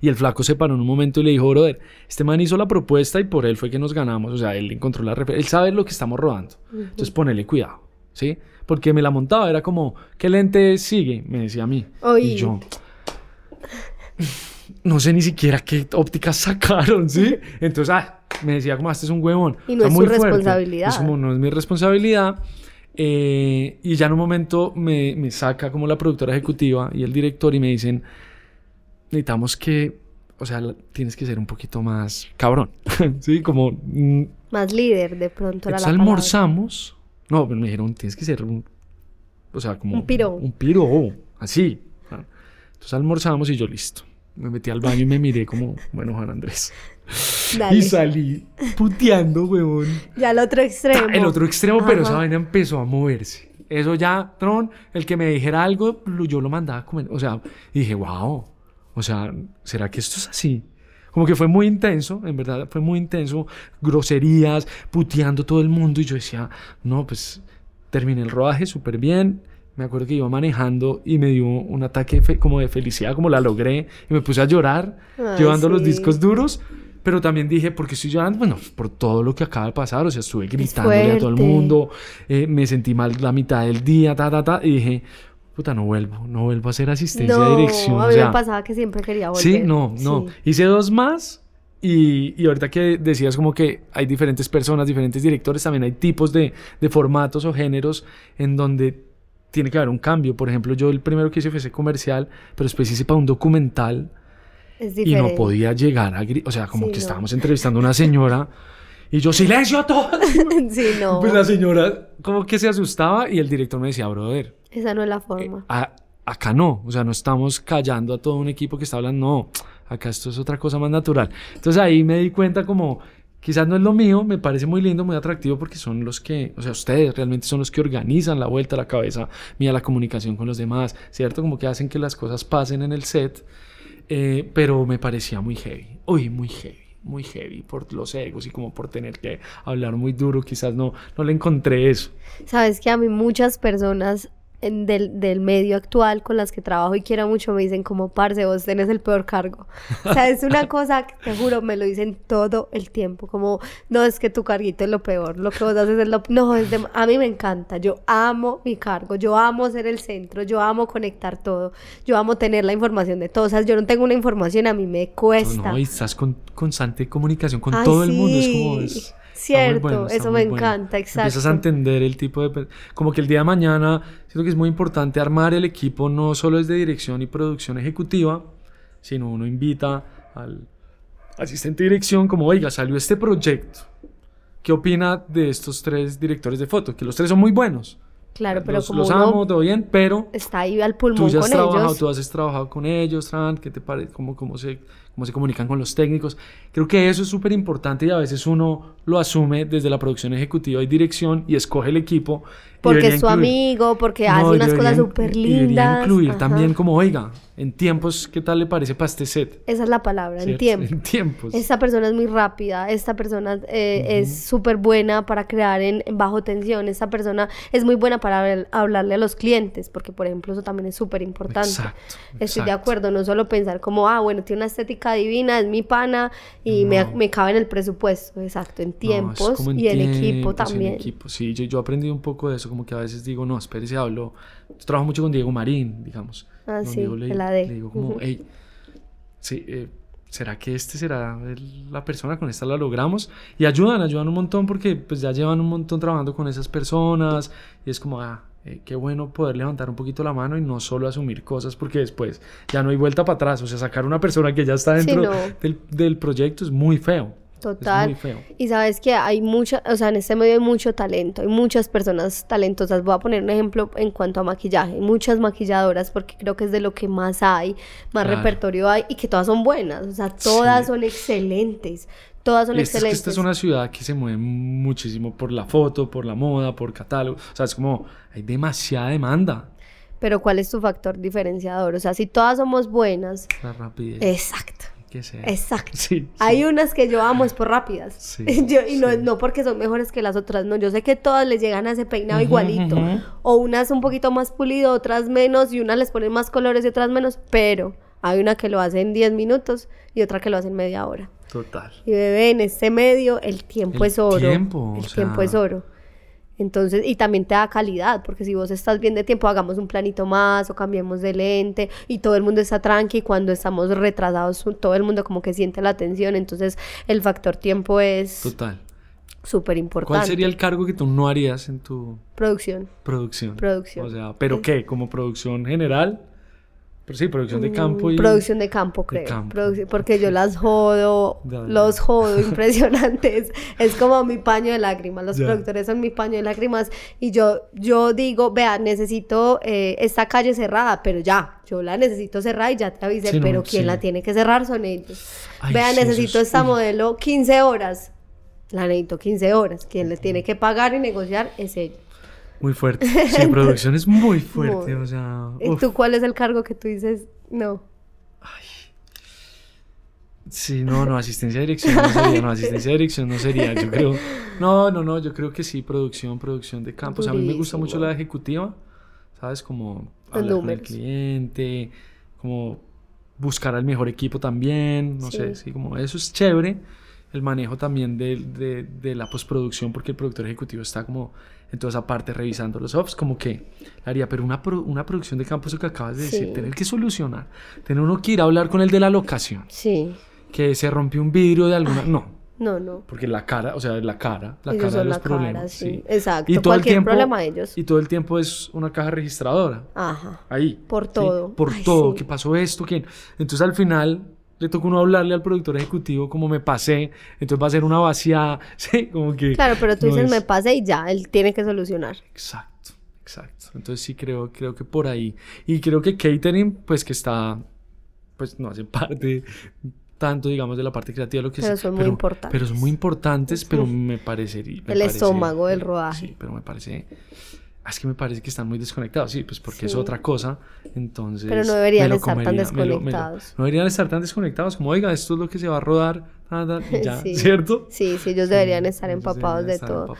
Speaker 1: Y el flaco se paró en un momento y le dijo, brother, este man hizo la propuesta y por él fue que nos ganamos, o sea, él encontró la referencia, él sabe lo que estamos rodando, entonces ponele cuidado, ¿sí? Porque me la montaba, era como, ¿qué lente sigue? Me decía a mí. Y yo no sé ni siquiera qué ópticas sacaron, ¿sí? Entonces, ah, me decía como, ah, este es un huevón.
Speaker 2: Y no es su responsabilidad.
Speaker 1: Es como, no es mi responsabilidad. Eh, y ya en un momento me, me, saca como la productora ejecutiva y el director y me dicen, necesitamos que, o sea, tienes que ser un poquito más cabrón, ¿sí? Como...
Speaker 2: Mm, más líder de pronto.
Speaker 1: Entonces almorzamos, no, pero me dijeron, tienes que ser un, o sea, como...
Speaker 2: Un piro.
Speaker 1: Un piro, así. Entonces almorzamos y yo listo. Me metí al baño y me miré como, bueno, Juan Andrés. Y salí puteando, huevón.
Speaker 2: Ya el otro extremo.
Speaker 1: El otro extremo, pero esa vaina empezó a moverse. Eso ya, Tron, el que me dijera algo, yo lo mandaba a comer. O sea, dije, wow. O sea, ¿será que esto es así? Como que fue muy intenso, en verdad, fue muy intenso, groserías, puteando todo el mundo y yo decía, no, pues terminé el rodaje súper bien. Me acuerdo que iba manejando y me dio un ataque como de felicidad, como la logré, y me puse a llorar, llevando los discos duros. Pero también dije, porque estoy llorando? Bueno, por todo lo que acaba de pasar, o sea, estuve gritándole a todo el mundo, eh, me sentí mal la mitad del día, ta, ta, ta, y dije, puta, no vuelvo, no vuelvo a hacer asistencia de dirección.
Speaker 2: A mí me pasaba que siempre quería volver.
Speaker 1: Sí, no, no. Hice dos más y, y, ahorita que decías como que hay diferentes personas, diferentes directores, también hay tipos de, de, formatos o géneros en donde tiene que haber un cambio. Por ejemplo, yo el primero que hice fue ese comercial, pero después hice para un documental y no podía llegar a... O sea, como que estábamos entrevistando a una señora y yo, silencio a todos.
Speaker 2: sí, no.
Speaker 1: Pues la señora como que se asustaba y el director me decía, brother,
Speaker 2: esa no es la forma.
Speaker 1: Eh, acá no, o sea, no estamos callando a todo un equipo que está hablando, no, acá esto es otra cosa más natural. Entonces ahí me di cuenta como, quizás no es lo mío, me parece muy lindo, muy atractivo porque son los que, o sea, ustedes realmente son los que organizan la vuelta a la cabeza mía, la comunicación con los demás, ¿cierto? Como que hacen que las cosas pasen en el set, eh, pero me parecía muy heavy, uy, muy heavy muy heavy por los egos y como por tener que hablar muy duro, quizás no, no le encontré eso.
Speaker 2: Sabes que a mí muchas personas del, del, medio actual con las que trabajo y quiero mucho me dicen como, parce, vos tenés el peor cargo. O sea, es una cosa que te juro, me lo dicen todo el tiempo, como, no, es que tu carguito es lo peor, lo que vos haces es lo... No, es a mí me encanta, yo amo mi cargo, yo amo ser el centro, yo amo conectar todo, yo amo tener la información de todos, o sea, yo no tengo una información, a mí me cuesta.
Speaker 1: No, y estás con constante comunicación con todo el mundo, es como... Es
Speaker 2: Cierto, eso me encanta, exacto.
Speaker 1: Empiezas a entender el tipo de... Como que el día de mañana, siento que es muy importante armar el equipo, no solo es de dirección y producción ejecutiva, sino uno invita al asistente de dirección como, oiga, salió este proyecto. ¿Qué opina de estos tres directores de foto? Que los tres son muy buenos.
Speaker 2: Claro, pero
Speaker 1: los,
Speaker 2: como
Speaker 1: los amo, todo bien, pero
Speaker 2: está ahí al pulmón
Speaker 1: tú ya has
Speaker 2: con
Speaker 1: trabajado,
Speaker 2: ellos.
Speaker 1: tú has trabajado con ellos, Tran, ¿qué te parece? ¿Cómo, cómo, se, ¿Cómo se comunican con los técnicos? Creo que eso es súper importante y a veces uno lo asume desde la producción ejecutiva y dirección y escoge el equipo.
Speaker 2: Porque es su amigo, porque hace unas cosas súper lindas.
Speaker 1: incluir también como, oiga, en tiempos, ¿qué tal le parece para este set?
Speaker 2: Esa es la palabra, en tiempos.
Speaker 1: En tiempos.
Speaker 2: Esta persona es muy rápida, esta persona eh, es súper buena para crear en, bajo tensión, esta persona es muy buena para hablarle a los clientes, porque por ejemplo eso también es súper importante.
Speaker 1: Exacto,
Speaker 2: Estoy de acuerdo, no solo pensar como, ah, bueno, tiene una estética divina, es mi pana y me, me, cabe en el presupuesto, exacto, en tiempos y en equipo también.
Speaker 1: En equipo. Sí, yo, yo aprendí un poco de eso, como que a veces digo, no, espérese, hablo, yo trabajo mucho con Diego Marín, digamos.
Speaker 2: Ah, sí,
Speaker 1: le,
Speaker 2: el AD.
Speaker 1: le digo como, hey, sí, eh, ¿será que este será la persona con esta la logramos? Y ayudan, ayudan un montón porque pues ya llevan un montón trabajando con esas personas y es como, ah, eh, qué bueno poder levantar un poquito la mano y no solo asumir cosas porque después ya no hay vuelta para atrás, o sea, sacar una persona que ya está dentro
Speaker 2: Sí, no.
Speaker 1: del, del proyecto es muy feo.
Speaker 2: Total.
Speaker 1: Es muy feo.
Speaker 2: Y sabes que hay mucha, o sea, en este medio hay mucho talento, hay muchas personas talentosas. Voy a poner un ejemplo en cuanto a maquillaje. Hay muchas maquilladoras porque creo que es de lo que más hay, más
Speaker 1: Claro.
Speaker 2: repertorio hay y que todas son buenas, o sea, todas
Speaker 1: Sí.
Speaker 2: son excelentes. Todas son
Speaker 1: Y es, es que
Speaker 2: excelentes.
Speaker 1: esta es una ciudad que se mueve muchísimo por la foto, por la moda, por catálogo. O sea, es como, hay demasiada demanda.
Speaker 2: Pero ¿cuál es tu factor diferenciador? O sea, si todas somos buenas,
Speaker 1: La rapidez.
Speaker 2: exacto.
Speaker 1: Que sea.
Speaker 2: Exacto.
Speaker 1: Sí, sí.
Speaker 2: Hay unas que yo amo es por rápidas.
Speaker 1: Sí,
Speaker 2: Yo- y no, no porque son mejores que las otras, no. Yo sé que todas les llegan a ese peinado igualito. O unas un poquito más pulido, otras menos, y unas les ponen más colores y otras menos, pero hay una que lo hace en 10 minutos y otra que lo hace en media hora.
Speaker 1: Total.
Speaker 2: Y bebé, en este medio el tiempo
Speaker 1: El
Speaker 2: es oro.
Speaker 1: tiempo,
Speaker 2: el
Speaker 1: o
Speaker 2: tiempo
Speaker 1: sea-
Speaker 2: es oro. Entonces, y también te da calidad, porque si vos estás bien de tiempo, hagamos un planito más o cambiemos de lente y todo el mundo está tranqui. Cuando estamos retrasados, todo el mundo como que siente la tensión. Entonces, el factor tiempo es
Speaker 1: Total.
Speaker 2: súper importante.
Speaker 1: ¿Cuál sería el cargo que tú no harías en tu
Speaker 2: Producción.
Speaker 1: producción?
Speaker 2: Producción.
Speaker 1: O sea, ¿pero qué? ¿Como producción general? Pero sí, producción de campo y...
Speaker 2: Producción de campo, creo.
Speaker 1: campo.
Speaker 2: Porque yo las jodo,
Speaker 1: Ya, ya.
Speaker 2: los jodo impresionantes. es como mi paño de lágrimas. Los
Speaker 1: Ya.
Speaker 2: productores son mi paño de lágrimas. Y yo, yo digo, vea, necesito eh, esta calle cerrada, pero ya, yo la necesito cerrada y ya te avisé.
Speaker 1: Sí, no,
Speaker 2: pero quien
Speaker 1: sí.
Speaker 2: la tiene que cerrar son ellos.
Speaker 1: Ay,
Speaker 2: vea,
Speaker 1: sí,
Speaker 2: necesito
Speaker 1: es-
Speaker 2: esta modelo 15 horas. La necesito 15 horas. Quien le tiene que pagar y negociar es ella.
Speaker 1: Muy fuerte. Sí, producción es muy fuerte,
Speaker 2: Muy.
Speaker 1: o sea...
Speaker 2: ¿Y
Speaker 1: uf.
Speaker 2: tú cuál es el cargo que tú dices? No.
Speaker 1: Sí, no, no, asistencia de dirección no sería, no, asistencia de dirección no sería, yo creo. No, no, no, yo creo que sí, producción, producción de campos. A mí me gusta mucho la ejecutiva, ¿sabes? Como hablar con el cliente, como buscar al mejor equipo también, no sé, sí, como eso es chévere. El manejo también de, de, de la postproducción, porque el productor ejecutivo está como en toda esa parte revisando los ops, como que haría, pero una, una producción de campo, eso que acabas de decir, tener que solucionar, tener uno que ir a hablar con el de la locación. Sí. Que se rompió un vidrio de alguna. no.
Speaker 2: No, no.
Speaker 1: Porque la cara, o sea, la cara, la cara de los problemas. sí.
Speaker 2: Exacto. Y todo Cualquier el tiempo, problema de ellos.
Speaker 1: Y todo el tiempo es una caja registradora. Ajá. Ahí.
Speaker 2: Por todo.
Speaker 1: Por todo. ¿Qué pasó esto? ¿Quién? Entonces al final le toca uno hablarle al productor ejecutivo como me pasé, entonces va a ser una vacía, sí, como que...
Speaker 2: Claro, pero tú dices me pasé y ya, él tiene que solucionar.
Speaker 1: Exacto, exacto. Entonces sí creo, creo que por ahí. Y creo que catering, pues que está, pues no hace parte tanto, digamos, de la parte creativa, lo que
Speaker 2: pero son muy importantes.
Speaker 1: Pero son muy importantes, pero me parecería...
Speaker 2: el estómago del rodaje.
Speaker 1: Sí, pero me parece es que me parece que están muy desconectados, sí, pues porque es otra cosa, entonces...
Speaker 2: Pero no deberían estar tan desconectados.
Speaker 1: no deberían estar tan desconectados como, oiga, esto es lo que se va a rodar, ya, ¿cierto?
Speaker 2: Sí, sí, ellos deberían estar empapados de todo.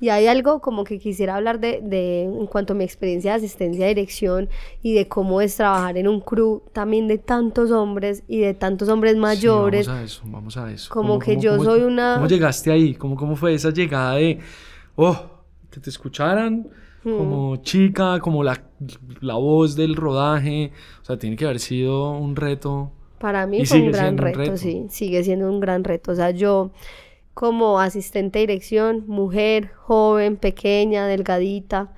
Speaker 2: Y hay algo como que quisiera hablar de, de, en cuanto a mi experiencia de asistencia, dirección y de cómo es trabajar en un crew también de tantos hombres y de tantos hombres mayores.
Speaker 1: vamos a eso, vamos a eso.
Speaker 2: Como que yo soy una...
Speaker 1: ¿Cómo llegaste ahí? ¿Cómo, ¿Cómo fue esa llegada de, oh, que te escucharan? Como chica, como la, la, voz del rodaje. O sea, tiene que haber sido un reto.
Speaker 2: Para mí fue un gran reto, sí, sigue siendo un gran reto. O sea, yo como asistente de dirección, mujer, joven, pequeña, delgadita,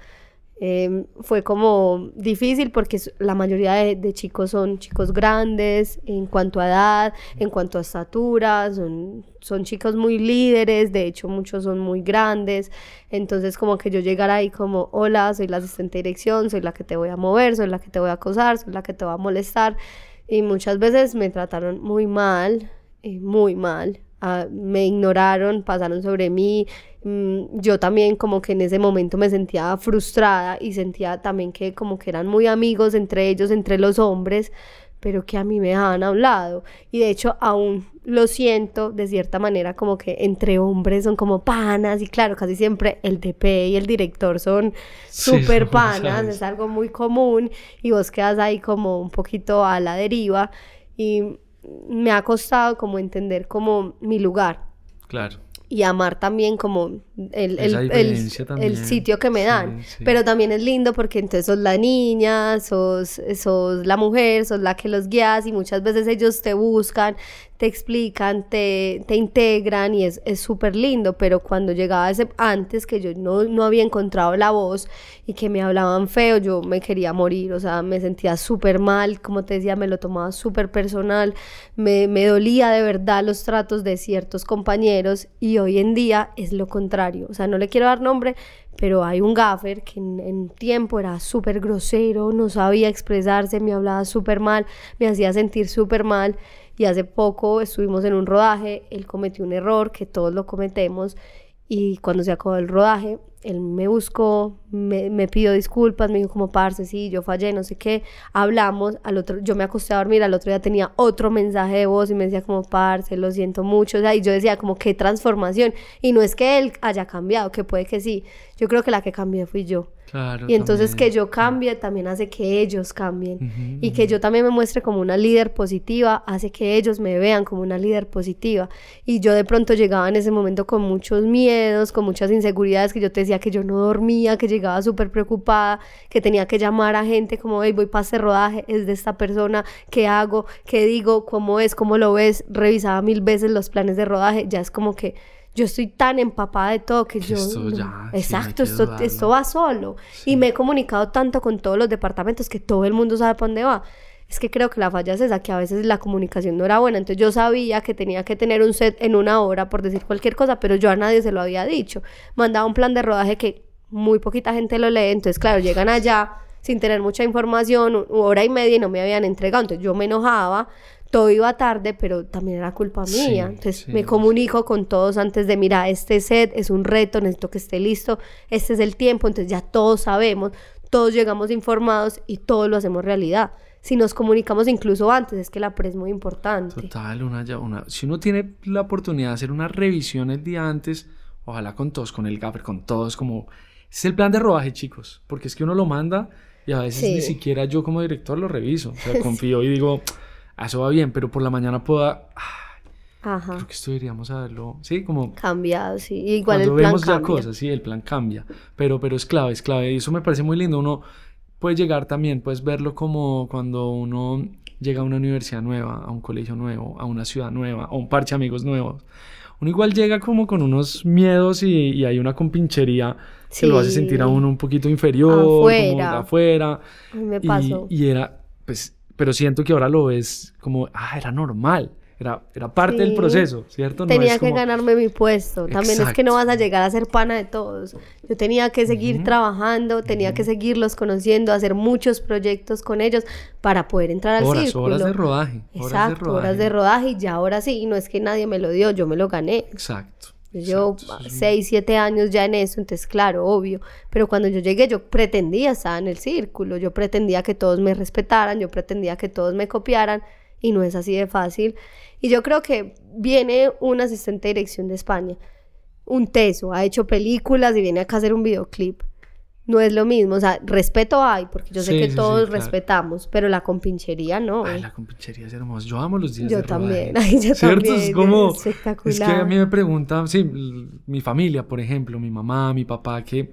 Speaker 2: Em, fue como difícil porque la mayoría de, chicos son chicos grandes en cuanto a edad, en cuanto a estatura, son, son chicos muy líderes, de hecho muchos son muy grandes, entonces como que yo llegara ahí como, hola, soy la asistente de dirección, soy la que te voy a mover, soy la que te voy a acosar, soy la que te va a molestar, y muchas veces me trataron muy mal, eh, muy mal, ah, me ignoraron, pasaron sobre mí, yo también como que en ese momento me sentía frustrada y sentía también que como que eran muy amigos entre ellos, entre los hombres, pero que a mí me dejaban a un lado. Y de hecho aún lo siento de cierta manera como que entre hombres son como panas y claro, casi siempre el DP y el director son súper panas, es algo muy común y vos quedas ahí como un poquito a la deriva y me ha costado como entender como mi lugar.
Speaker 1: Claro
Speaker 2: y amar también como el, el, el, sitio que me dan. Pero también es lindo porque entonces sos la niña, sos, sos la mujer, sos la que los guías y muchas veces ellos te buscan, te explican, te, te integran y es súper lindo, pero cuando llegaba ese, antes que yo no, no había encontrado la voz y que me hablaban feo, yo me quería morir, o sea, me sentía súper mal, como te decía, me lo tomaba súper personal, me, me dolía de verdad los tratos de ciertos compañeros y hoy en día es lo o sea, no le quiero dar nombre, pero hay un gaffer que en, en tiempo era súper grosero, no sabía expresarse, me hablaba súper mal, me hacía sentir súper mal. Y hace poco estuvimos en un rodaje, él cometió un error que todos lo cometemos y cuando se acabó el rodaje, él me buscó, me, me pidió disculpas, me dijo como, parce, sí, yo fallé, no sé qué, hablamos, al otro, yo me acosté a dormir, al otro día tenía otro mensaje de voz y me decía como, parce, lo siento mucho, o sea, y yo decía como, qué transformación, y no es que él haya cambiado, que puede que sí, yo creo que la que cambié fui yo, y entonces que yo cambie también hace que ellos cambien. y que yo también me muestre como una líder positiva hace que ellos me vean como una líder positiva. Y yo de pronto llegaba en ese momento con muchos miedos, con muchas inseguridades, que yo te decía que yo no dormía, que llegaba súper preocupada, que tenía que llamar a gente como, hey, voy para este rodaje, es de esta persona, ¿qué hago? ¿Qué digo? ¿Cómo es? ¿Cómo lo ves? Revisaba mil veces los planes de rodaje, ya es como que yo estoy tan empapada de todo que yo...
Speaker 1: Esto ya,
Speaker 2: exacto, esto, esto, va solo. Y me he comunicado tanto con todos los departamentos que todo el mundo sabe para dónde va. Es que creo que la falla es esa, que a veces la comunicación no era buena. Entonces yo sabía que tenía que tener un set en una hora, por decir cualquier cosa, pero yo a nadie se lo había dicho. Mandaba un plan de rodaje que muy poquita gente lo lee. Entonces, claro, llegan allá sin tener mucha información, hora y media y no me habían entregado. Entonces yo me enojaba, todo iba tarde, pero también era culpa mía. Entonces me comunico con todos antes de, mira, este set es un reto, necesito que esté listo, este es el tiempo, entonces ya todos sabemos, todos llegamos informados y todos lo hacemos realidad. si nos comunicamos incluso antes, es que la pre es muy importante.
Speaker 1: Total, una, una, si uno tiene la oportunidad de hacer una revisión el día antes, ojalá con todos, con el gaffer, con todos, como... Es el plan de rodaje, chicos, porque es que uno lo manda y a veces ni siquiera yo como director lo reviso. O sea, confío y digo, eso va bien, pero por la mañana pueda... Ajá. Creo que esto deberíamos haberlo, sí, como...
Speaker 2: Cambiado, sí. Igual
Speaker 1: el plan vemos ya cosas, sí, el plan cambia. Pero, pero es clave, es clave. Y eso me parece muy lindo. Uno puede llegar también, puedes verlo como cuando uno llega a una universidad nueva, a un colegio nuevo, a una ciudad nueva, a un parche de amigos nuevos. Uno igual llega como con unos miedos y, y hay una compinchería que lo hace sentir a uno un poquito inferior, afuera. como de afuera.
Speaker 2: Me pasó.
Speaker 1: Y, y era, pues, pero siento que ahora lo ves como, ah, era normal. Era, era parte del proceso, ¿cierto?
Speaker 2: tenía que ganarme mi puesto. También es que no vas a llegar a ser pana de todos. Yo tenía que seguir trabajando, tenía que seguirlos conociendo, hacer muchos proyectos con ellos para poder entrar al
Speaker 1: horas,
Speaker 2: círculo.
Speaker 1: Horas de rodaje.
Speaker 2: Exacto, horas de rodaje. y ya ahora sí. Y no es que nadie me lo dio, yo me lo gané.
Speaker 1: Exacto.
Speaker 2: Yo seis, siete años ya en eso, entonces claro, obvio. Pero cuando yo llegué yo pretendía estar en el círculo, yo pretendía que todos me respetaran, yo pretendía que todos me copiaran y no es así de fácil. Y yo creo que viene un asistente de dirección de España, un teso, ha hecho películas y viene acá a hacer un videoclip. No es lo mismo, o sea, respeto hay, porque yo sé que todos respetamos, pero la compinchería no.
Speaker 1: Ay, la compinchería es hermosa. Yo amo los días
Speaker 2: yo
Speaker 1: de
Speaker 2: también,
Speaker 1: Ay,
Speaker 2: yo
Speaker 1: ¿Cierto?
Speaker 2: también.
Speaker 1: Es como,
Speaker 2: espectacular.
Speaker 1: es que a mí me preguntan, sí, mi familia, por ejemplo, mi mamá, mi papá, que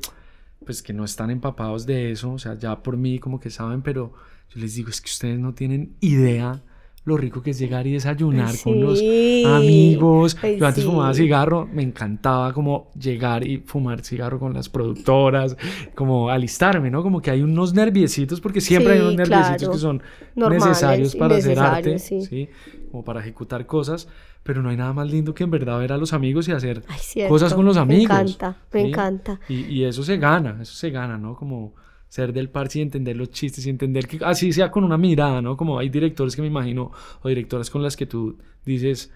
Speaker 1: pues que no están empapados de eso, o sea, ya por mí como que saben, pero yo les digo, es que ustedes no tienen idea lo rico que es llegar y desayunar con los amigos. Yo antes fumaba cigarro, me encantaba como llegar y fumar cigarro con las productoras, como alistarme, ¿no? Como que hay unos nerviecitos, porque siempre hay unos nerviecitos que son necesarios para hacer arte, sí. Como para ejecutar cosas, pero no hay nada más lindo que en verdad ver a los amigos y hacer cosas con los amigos.
Speaker 2: Me encanta, me encanta.
Speaker 1: Y, y eso se gana, eso se gana, ¿no? Como ser del parche y entender los chistes y entender que así sea con una mirada, ¿no? Como hay directores que me imagino, o directoras con las que tú dices,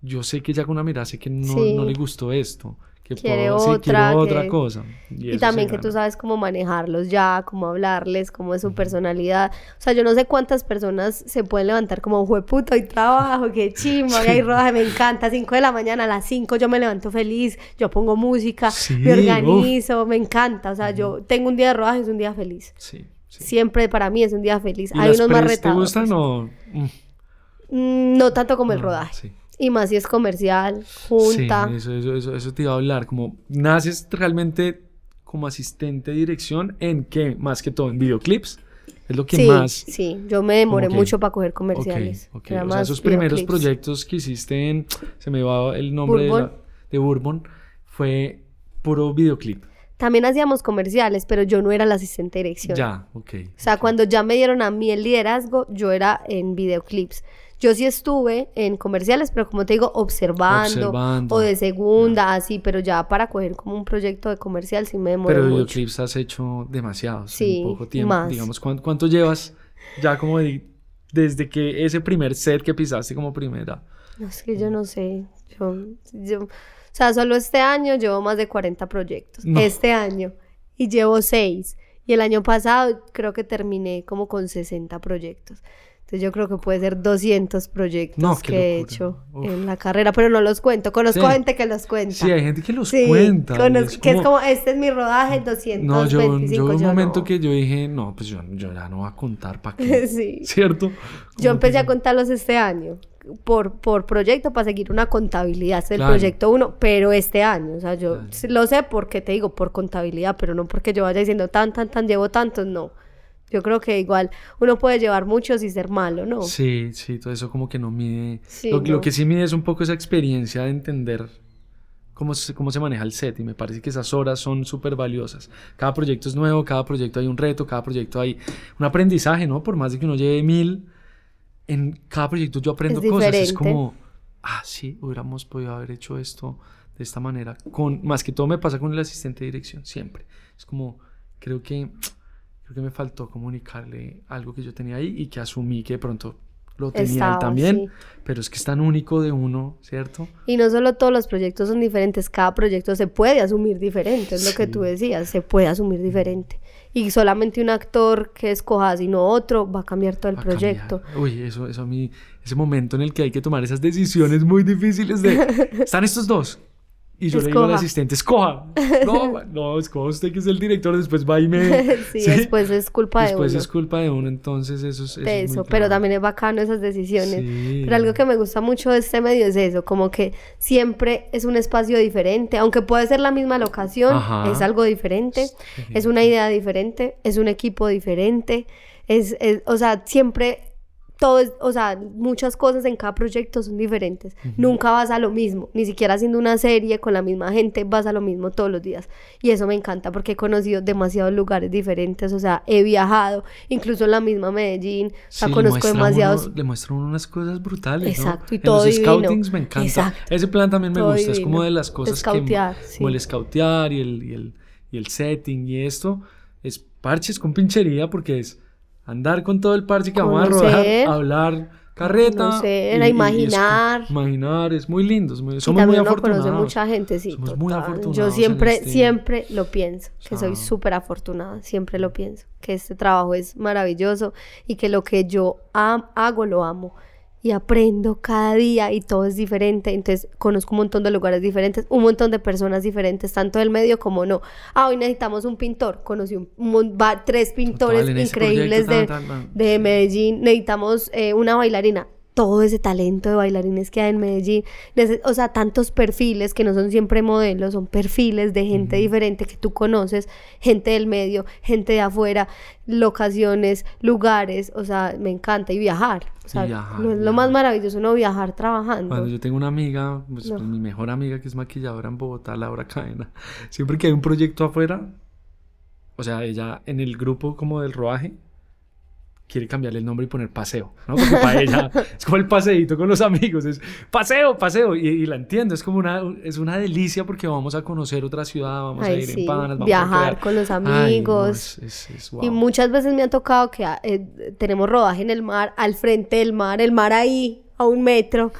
Speaker 1: yo sé que ya con una mirada sé que no, no le gustó esto, que
Speaker 2: quiere otra,
Speaker 1: otra cosa.
Speaker 2: Y, también que tú sabes cómo manejarlos ya, cómo hablarles, cómo es su personalidad. O sea, yo no sé cuántas personas se pueden levantar como, puto y trabajo, qué chimba, hay rodaje, me encanta, 5 de la mañana, a las 5 yo me levanto feliz, yo pongo música, me organizo, me encanta. O sea, yo tengo un día de rodaje, es un día feliz.
Speaker 1: Sí.
Speaker 2: Siempre para mí es un día feliz. hay unos más retados.
Speaker 1: ¿Te gustan o...?
Speaker 2: Mm, no tanto como el rodaje. Y más si es comercial, junta.
Speaker 1: Sí, eso, eso, eso, eso, te iba a hablar. Como naces realmente como asistente de dirección en qué, más que todo, en videoclips. Es lo que más.
Speaker 2: Sí, yo me demoré mucho para coger comerciales.
Speaker 1: Ok, okay. O sea, esos primeros proyectos que hiciste en. Se me va el nombre De, de Bourbon. Fue puro videoclip.
Speaker 2: También hacíamos comerciales, pero yo no era la asistente de dirección.
Speaker 1: Ya, ok.
Speaker 2: O sea, cuando ya me dieron a mí el liderazgo, yo era en videoclips. Yo sí estuve en comerciales, pero como te digo, observando, o de segunda, así, pero ya para coger como un proyecto de comercial sí me demoré
Speaker 1: Pero
Speaker 2: mucho.
Speaker 1: videoclips has hecho demasiados sí, en poco tiempo. Digamos, ¿cuánto, llevas ya como desde que ese primer set que pisaste como primera?
Speaker 2: No, es que yo no sé. Yo, o sea, solo este año llevo más de 40 proyectos. Este año. Y llevo 6. Y el año pasado creo que terminé como con 60 proyectos. Entonces yo creo que puede ser 200 proyectos que he hecho en la carrera, pero no los cuento. Conozco gente que los cuenta.
Speaker 1: Sí, hay gente que los cuenta.
Speaker 2: que es como, este es mi rodaje, 225. No,
Speaker 1: yo, yo un momento que yo dije, no, pues yo, yo, ya no voy a contar para qué. sí. ¿Cierto?
Speaker 2: Yo empecé a contarlos este año. Por, por proyecto para seguir una contabilidad, es el proyecto 1, pero este año, o sea, yo lo sé porque te digo, por contabilidad, pero no porque yo vaya diciendo tan, tan, tan, llevo tantos, no. Yo creo que igual uno puede llevar muchos y ser malo, ¿no?
Speaker 1: Sí, sí, todo eso como que no mide. lo, que sí mide es un poco esa experiencia de entender cómo se, cómo se maneja el set y me parece que esas horas son súper valiosas. Cada proyecto es nuevo, cada proyecto hay un reto, cada proyecto hay un aprendizaje, ¿no? Por más de que uno lleve mil, en cada proyecto yo aprendo cosas. Es como, ah, sí, hubiéramos podido haber hecho esto de esta manera. Con, más que todo me pasa con el asistente de dirección, siempre. Es como, creo que creo que me faltó comunicarle algo que yo tenía ahí y que asumí que de pronto lo tenía también, pero es que es tan único de uno, ¿cierto?
Speaker 2: Y no solo todos los proyectos son diferentes, cada proyecto se puede asumir diferente, es lo que tú decías, se puede asumir diferente. Y solamente un actor que escoja, sino otro, va a cambiar todo el proyecto.
Speaker 1: Uy, eso, eso a mí, ese momento en el que hay que tomar esas decisiones muy difíciles de, están estos dos, y yo le digo al asistente, escoja. No, no, escoja usted que es el director, después va y me...
Speaker 2: sí, después es culpa
Speaker 1: de
Speaker 2: uno.
Speaker 1: Después es culpa de uno, entonces eso es...
Speaker 2: Eso, pero también es bacano esas decisiones. Pero algo que me gusta mucho de este medio es eso, como que siempre es un espacio diferente, aunque puede ser la misma locación, es algo diferente, es una idea diferente, es un equipo diferente, es, es o sea, siempre todo es, o sea, muchas cosas en cada proyecto son diferentes. Nunca vas a lo mismo, ni siquiera haciendo una serie con la misma gente, vas a lo mismo todos los días. Y eso me encanta porque he conocido demasiados lugares diferentes, o sea, he viajado, incluso en la misma Medellín, o sea, conozco demasiados.
Speaker 1: le muestran unas cosas brutales. Exacto, y todo. En los scoutings me encanta. Ese plan también me gusta, es como de las cosas que. Sí. Como el scoutear y el, y el, y el setting y esto, es parches con pinchería porque es andar con todo el parche que vamos a rodar, hablar carreta.
Speaker 2: No sé, y, imaginar.
Speaker 1: imaginar, es muy lindo. somos muy afortunados. conoce
Speaker 2: mucha gente, sí. Somos muy afortunados. Yo siempre, este siempre lo pienso, que soy súper afortunada, siempre lo pienso, que este trabajo es maravilloso y que lo que yo hago lo amo y aprendo cada día y todo es diferente. Entonces conozco un montón de lugares diferentes, un montón de personas diferentes, tanto del medio como no. Ah, hoy necesitamos un pintor. Conocí un, tres pintores increíbles de, de, Medellín. Necesitamos eh, una bailarina todo ese talento de bailarines que hay en Medellín, o sea, tantos perfiles que no son siempre modelos, son perfiles de gente diferente que tú conoces, gente del medio, gente de afuera, locaciones, lugares, o sea, me encanta. Y viajar, o sea, lo, más maravilloso no viajar trabajando.
Speaker 1: Cuando yo tengo una amiga, pues, pues, mi mejor amiga que es maquilladora en Bogotá, Laura Cadena, siempre que hay un proyecto afuera, o sea, ella en el grupo como del rodaje, quiere cambiarle el nombre y poner paseo, ¿no? Porque para ella es como el paseíto con los amigos, es paseo, paseo, y, la entiendo, es como una, es una delicia porque vamos a conocer otra ciudad, vamos a ir en panas, vamos
Speaker 2: viajar con los amigos. Y muchas veces me ha tocado que eh, tenemos rodaje en el mar, al frente del mar, el mar ahí, a un metro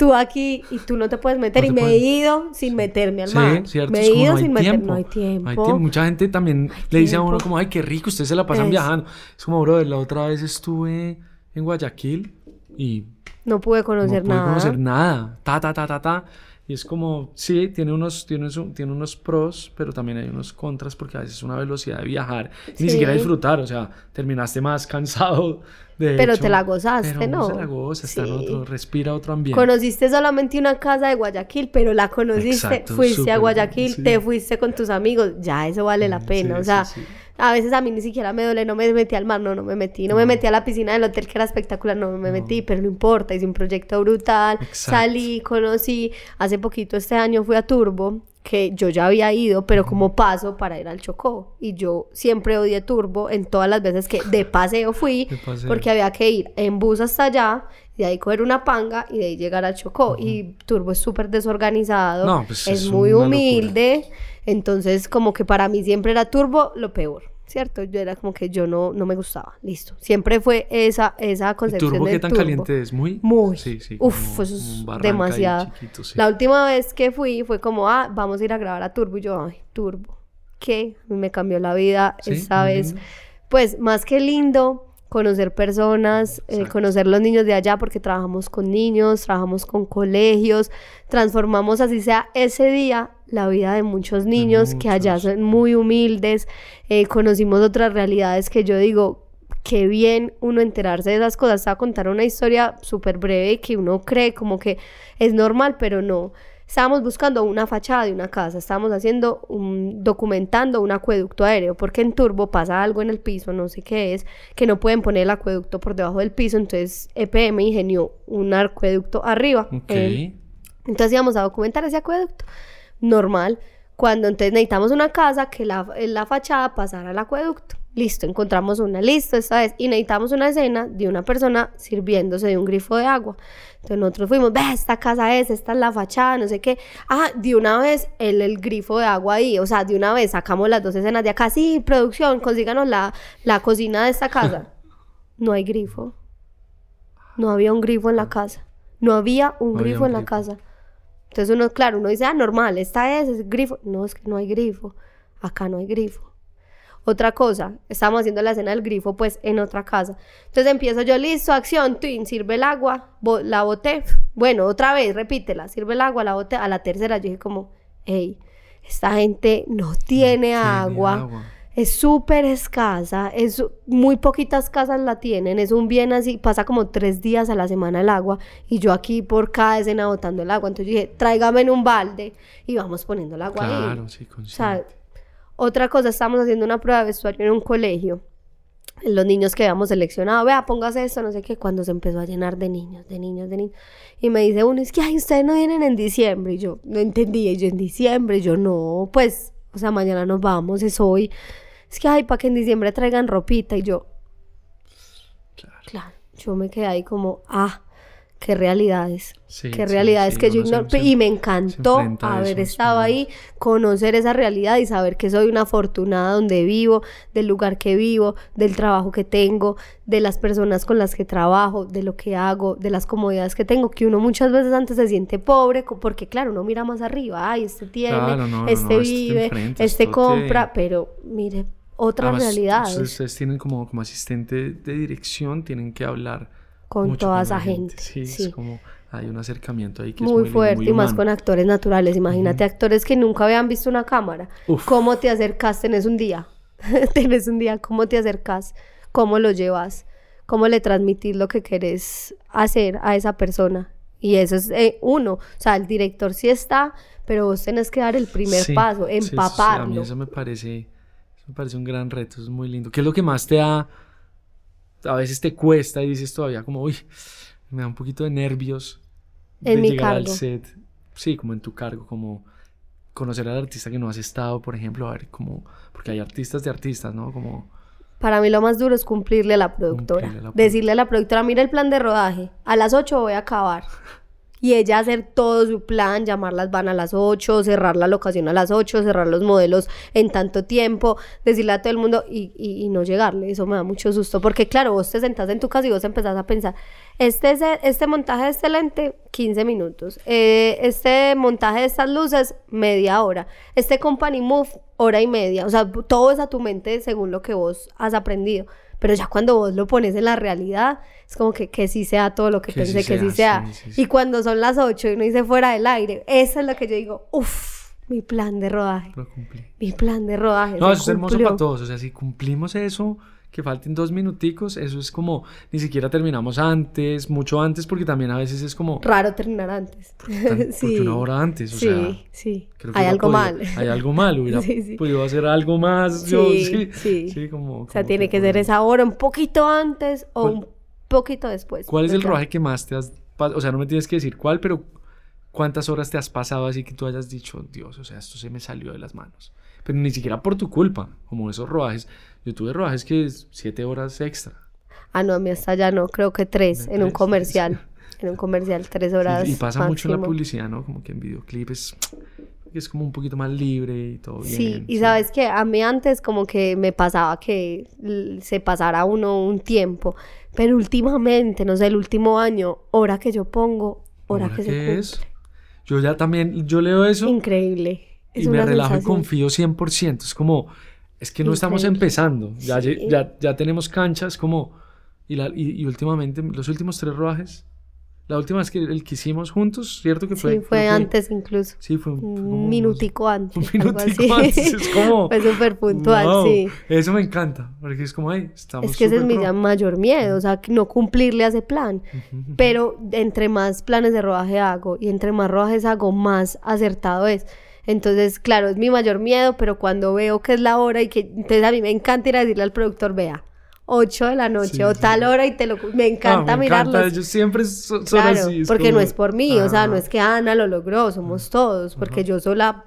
Speaker 2: tú aquí y tú no te puedes meter. y me he ido sin meterme al mar. Sí, cierto. Me he ido sin meterme. No hay tiempo.
Speaker 1: Mucha gente también le dice a uno como, ay, qué rico, ustedes se la pasan viajando. Es como, bro, la otra vez estuve en Guayaquil y...
Speaker 2: No pude conocer nada. No pude
Speaker 1: conocer nada. Ta, ta, ta, ta, ta. Y es como, sí, tiene unos, tiene, tiene unos pros, pero también hay unos contras porque a veces es una velocidad de viajar y ni siquiera disfrutar, o sea, terminaste más cansado de
Speaker 2: Pero te la gozaste, pero ¿no?
Speaker 1: se la goza, está en otro, respira otro ambiente.
Speaker 2: Conociste solamente una casa de Guayaquil, pero la conociste, fuiste a Guayaquil, te fuiste con tus amigos, ya eso vale la pena, o sea, a veces a mí ni siquiera me duele, no me metí al mar, no, no me metí, no, me metí a la piscina del hotel que era espectacular, no me metí, pero no importa, hice un proyecto brutal, salí, conocí, hace poquito este año fui a Turbo, que yo ya había ido, pero como paso para ir al Chocó. Y yo siempre odié Turbo en todas las veces que de paseo fui, porque había que ir en bus hasta allá, de ahí coger una panga y de ahí llegar al Chocó. Y Turbo es súper desorganizado, pues es, muy humilde. Entonces, como que para mí siempre era turbo lo peor, ¿cierto? Yo era como que yo no, no me gustaba, listo. Siempre fue esa, esa concepción
Speaker 1: ¿Turbo qué tan caliente es? ¿Muy?
Speaker 2: Muy. Sí, sí. Uf, eso es demasiado. La última vez que fui fue como, ah, vamos a ir a grabar a Turbo. Y yo, ay, Turbo. ¿Qué? Me cambió la vida esa vez. Pues, más que lindo conocer personas, eh, conocer los niños de allá, porque trabajamos con niños, trabajamos con colegios, transformamos así sea ese día la vida de muchos niños que allá son muy humildes, eh, conocimos otras realidades que yo digo, qué bien uno enterarse de esas cosas, a contar una historia súper breve que uno cree como que es normal, pero no. Estábamos buscando una fachada de una casa, estábamos haciendo un, documentando un acueducto aéreo, porque en Turbo pasa algo en el piso, no sé qué es, que no pueden poner el acueducto por debajo del piso, entonces EPM ingenió un acueducto arriba. entonces íbamos a documentar ese acueducto normal, cuando entonces necesitamos una casa que la, la fachada pasara al acueducto. Listo, encontramos una lista esta vez y necesitamos una escena de una persona sirviéndose de un grifo de agua. Entonces nosotros fuimos, ve, esta casa es, esta es la fachada, no sé qué. Ah, de una vez el, el grifo de agua ahí, o sea, de una vez sacamos las dos escenas de acá. Sí, producción, consíganos la, la cocina de esta casa. No hay grifo. No había un grifo en la casa. No había un grifo en la casa. Entonces uno, claro, uno dice, ah, normal, esta es, es grifo. No, es que no hay grifo. Acá no hay grifo. Otra cosa, estamos haciendo la escena del grifo, pues en otra casa. Entonces empiezo yo, listo, acción, twin, sirve el agua, la boté. Bueno, otra vez, repítela, sirve el agua, la boté. A la tercera yo dije como, hey, esta gente no tiene, agua. Es súper escasa, es muy poquitas casas la tienen, es un bien así, pasa como tres días a la semana el agua y yo aquí por cada escena botando el agua, entonces yo dije, tráigame en un balde y vamos poniendo el agua ahí. Claro, sí, otra cosa, estamos haciendo una prueba de vestuario en un colegio. Los niños que habíamos seleccionado, vea, póngase esto, no sé qué, cuando se empezó a llenar de niños, de niños, de niños. Y me dice uno, es que, ay, ustedes no vienen en diciembre. Y yo no entendía, y yo en diciembre, yo no, pues, o sea, mañana nos vamos, es hoy. Es que, ay, para que en diciembre traigan ropita. Y yo, claro, claro yo me quedé ahí como, ah, qué realidades, qué realidades que yo ignoro. y me encantó haber estado ahí, conocer esa realidad y saber que soy una afortunada donde vivo, del lugar que vivo, del trabajo que tengo, de las personas con las que trabajo, de lo que hago, de las comodidades que tengo, que uno muchas veces antes se siente pobre, porque claro, uno mira más arriba, ay, este tiene, este, este vive, este, compra, pero mire, otras realidades.
Speaker 1: Ustedes tienen como, como asistente de dirección, tienen que hablar
Speaker 2: con toda esa gente.
Speaker 1: Sí, es como hay un acercamiento ahí que
Speaker 2: muy, es muy fuerte y más con actores naturales. Imagínate actores que nunca habían visto una cámara. ¿Cómo te acercas? Tenés un día. Tenés un día. ¿Cómo te acercas? ¿Cómo lo llevas? ¿Cómo le transmitís lo que querés hacer a esa persona? Y eso es eh, uno. O sea, el director sí está, pero vos tenés que dar el primer paso, empaparlo.
Speaker 1: a mí eso me parece, eso me parece un gran reto, es muy lindo. ¿Qué es lo que más te ha a veces te cuesta y dices todavía como, uy, me da un poquito de nervios
Speaker 2: de en mi llegar cargo. al
Speaker 1: set. Sí, como en tu cargo, como conocer al artista que no has estado, por ejemplo, a ver como, porque hay artistas de artistas, ¿no? Como...
Speaker 2: Para mí lo más duro es cumplirle a la productora. Decirle a la productora, mira el plan de rodaje, a las 8 voy a acabar y ella hacer todo su plan, llamarlas van a las 8, cerrar la locación a las 8, cerrar los modelos en tanto tiempo, decirle a todo el mundo y, y, no llegarle. Eso me da mucho susto porque claro, vos te sentás en tu casa y vos empezás a pensar, este, este montaje de este lente, 15 minutos, eh, este montaje de estas luces, media hora, este company move, hora y media, o sea, todo es a tu mente según lo que vos has aprendido. Pero ya cuando vos lo pones en la realidad, es como que, que sí sea todo lo que, pensé, que sí sea. y cuando son las 8 y uno dice fuera del aire, eso es lo que yo digo, uff, mi plan de rodaje. Mi plan de rodaje.
Speaker 1: No, eso es hermoso para todos. O sea, si cumplimos eso, que falten dos minuticos, eso es como, ni siquiera terminamos antes, mucho antes, porque también a veces es como...
Speaker 2: Raro terminar antes.
Speaker 1: Porque, una hora antes, o
Speaker 2: sí,
Speaker 1: sea...
Speaker 2: Sí, Hay algo mal.
Speaker 1: Hay algo mal, hubiera podido hacer algo más, yo, sí, sí. como,
Speaker 2: O sea, tiene que, ser esa hora un poquito antes o un poquito después.
Speaker 1: ¿Cuál es el rodaje que más te has... O sea, no me tienes que decir cuál, pero ¿cuántas horas te has pasado así que tú hayas dicho, Dios, o sea, esto se me salió de las manos? Pero ni siquiera por tu culpa, como esos rodajes yo tuve rodajes que es siete horas extra.
Speaker 2: Ah, no, a mí hasta ya no, creo que tres, en un comercial. En un comercial, tres horas.
Speaker 1: y pasa mucho en la publicidad, ¿no? Como que en videoclips es como un poquito más libre y todo bien.
Speaker 2: Sí, y sabes que a mí antes como que me pasaba que se pasara uno un tiempo, pero últimamente, no sé, el último año, hora que yo pongo, hora, que se cumple. es?
Speaker 1: Yo ya también, yo leo eso.
Speaker 2: Increíble.
Speaker 1: Y me relajo y confío 100%. Es como, es que no estamos empezando, ya, ya, ya, tenemos canchas como... Y, la, y, últimamente, los últimos tres rodajes, la última vez que el que hicimos juntos, ¿cierto que fue?
Speaker 2: Sí, fue antes incluso.
Speaker 1: Sí, fue,
Speaker 2: un minutico antes.
Speaker 1: Un minutico antes, es como...
Speaker 2: fue súper puntual, sí.
Speaker 1: Eso me encanta, porque es como, ahí estamos
Speaker 2: Es que ese es mi mayor miedo, o sea, no cumplirle a ese plan. Pero entre más planes de rodaje hago y entre más rodajes hago, más acertado es. Entonces, claro, es mi mayor miedo, pero cuando veo que es la hora y que entonces a mí me encanta ir a decirle al productor, vea, 8 de la noche o tal hora y te lo me encanta ah, me Encanta.
Speaker 1: Ellos siempre son, claro,
Speaker 2: porque no es por mí, o sea, no es que Ana lo logró, somos todos, porque yo sola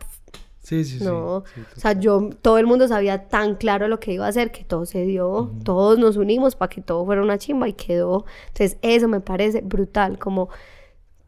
Speaker 1: Sí, sí,
Speaker 2: no, sí. o sea, yo, todo el mundo sabía tan claro lo que iba a hacer que todo se dio, todos nos unimos para que todo fuera una chimba y quedó. Entonces, eso me parece brutal, como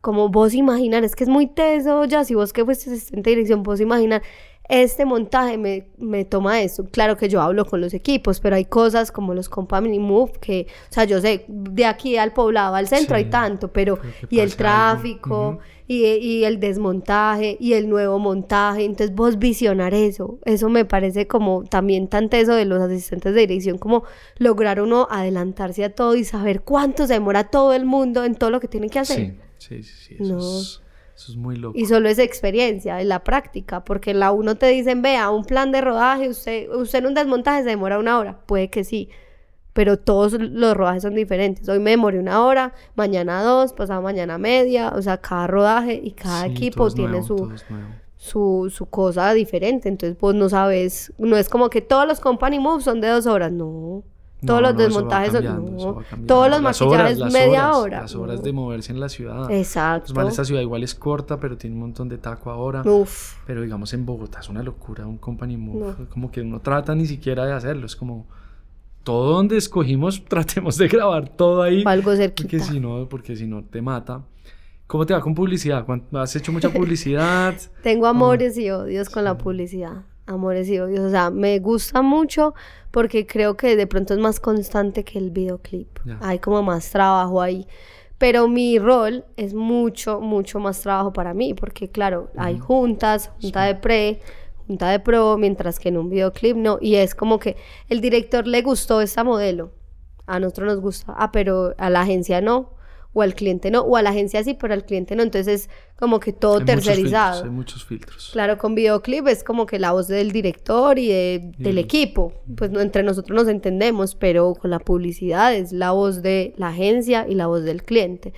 Speaker 2: como vos imaginar, es que es muy teso ya, si vos que fuiste asistente de dirección, vos imaginar este montaje me, me, toma esto. Claro que yo hablo con los equipos, pero hay cosas como los Company Move que, o sea, yo sé, de aquí al poblado, al centro hay tanto, pero y el tráfico, y, y, el desmontaje, y el nuevo montaje, entonces vos visionar eso, eso me parece como también tan teso de los asistentes de dirección, como lograr uno adelantarse a todo y saber cuánto se demora todo el mundo en todo lo que tiene que hacer.
Speaker 1: Sí, sí, sí, eso eso es muy loco.
Speaker 2: Y solo es experiencia, es la práctica, porque en la uno te dicen, vea, un plan de rodaje, usted, usted en un desmontaje se demora una hora, puede que sí, pero todos los rodajes son diferentes. Hoy me demoré una hora, mañana dos, pasado mañana media, o sea, cada rodaje y cada equipo tiene su, su, su cosa diferente, entonces vos no sabes, no es como que todos los company moves son de dos horas, no. Todos los desmontajes son. todos los maquillajes media hora.
Speaker 1: Las horas de moverse en la ciudad.
Speaker 2: Exacto.
Speaker 1: Pues, esta ciudad igual es corta, pero tiene un montón de taco ahora. Uf. Pero digamos en Bogotá es una locura un company move. Como que uno trata ni siquiera de hacerlo. Es como todo donde escogimos, tratemos de grabar todo ahí.
Speaker 2: Algo cerquita.
Speaker 1: Porque si no, porque si no te mata. ¿Cómo te va con publicidad? ¿Has hecho mucha publicidad?
Speaker 2: Tengo amores y odios con la publicidad amores y odios. O sea, me gusta mucho porque creo que de pronto es más constante que el videoclip. Hay como más trabajo ahí. Pero mi rol es mucho, mucho más trabajo para mí, porque claro, hay juntas, junta de pre, junta de pro, mientras que en un videoclip no. Y es como que el director le gustó esta modelo, a nosotros nos gusta, ah, pero a la agencia no o al cliente no, o a la agencia sí, pero al cliente no. Entonces es como que todo tercerizado.
Speaker 1: hay muchos filtros.
Speaker 2: Claro, con videoclip es como que la voz del director y del equipo. Pues no, entre nosotros nos entendemos, pero con la publicidad es la voz de la agencia y la voz del cliente.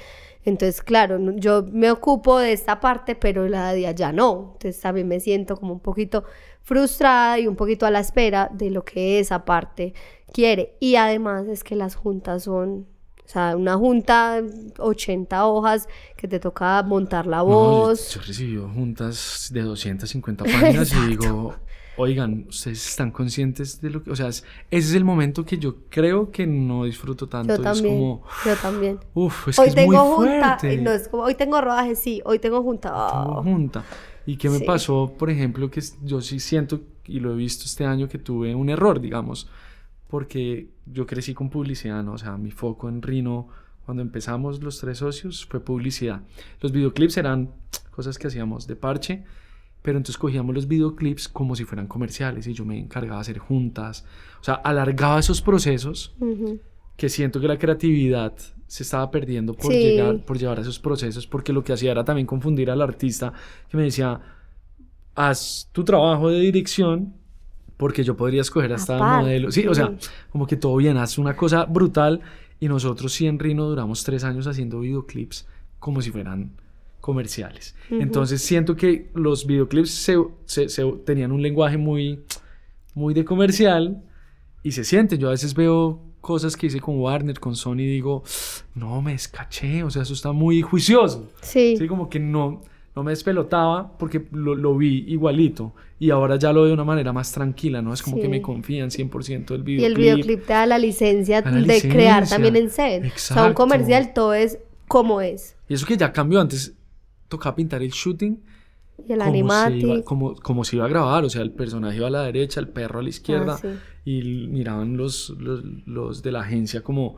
Speaker 2: Entonces, claro, yo me ocupo de esta parte, pero la de allá no. Entonces también me siento como un poquito frustrada y un poquito a la espera de lo que esa parte quiere. Y además es que las juntas son o sea, una junta, 80 hojas, que te toca montar la voz.
Speaker 1: yo, recibí juntas de 250 páginas y digo, oigan, ¿ustedes están conscientes de lo que...? O sea, ese es el momento que yo creo que no disfruto tanto.
Speaker 2: Yo también,
Speaker 1: es como,
Speaker 2: yo también.
Speaker 1: Uf, es hoy que es tengo muy
Speaker 2: junta,
Speaker 1: fuerte.
Speaker 2: No, es como, hoy tengo rodaje, sí, hoy tengo junta.
Speaker 1: Tengo junta. ¿Y qué me pasó, por ejemplo, que yo sí siento, y lo he visto este año, que tuve un error, digamos porque yo crecí con publicidad, ¿no? O sea, mi foco en Rino, cuando empezamos los tres socios, fue publicidad. Los videoclips eran cosas que hacíamos de parche, pero entonces cogíamos los videoclips como si fueran comerciales y yo me encargaba de hacer juntas. O sea, alargaba esos procesos que siento que la creatividad se estaba perdiendo por, llegar, por llevar a esos procesos, porque lo que hacía era también confundir al artista que me decía, haz tu trabajo de dirección porque yo podría escoger hasta el modelo. Sí, o sea, como que todo bien, hace una cosa brutal y nosotros sí en Rino duramos tres años haciendo videoclips como si fueran comerciales. Entonces siento que los videoclips se, se, tenían un lenguaje muy, muy de comercial y se sienten. Yo a veces veo cosas que hice con Warner, con Sony y digo, no, me escaché, o sea, eso está muy juicioso.
Speaker 2: Sí.
Speaker 1: Sí, como que no no me despelotaba porque lo, vi igualito y ahora ya lo veo de una manera más tranquila, ¿no? Es como que me confían 100% del videoclip.
Speaker 2: Y el videoclip te da la licencia de crear también en set. Exacto. O sea, un comercial todo es como es.
Speaker 1: Y eso que ya cambió, antes tocaba pintar el shooting.
Speaker 2: Y el animatic.
Speaker 1: como, como se iba a grabar, o sea, el personaje iba a la derecha, el perro a la izquierda ah, y miraban los, los, los de la agencia como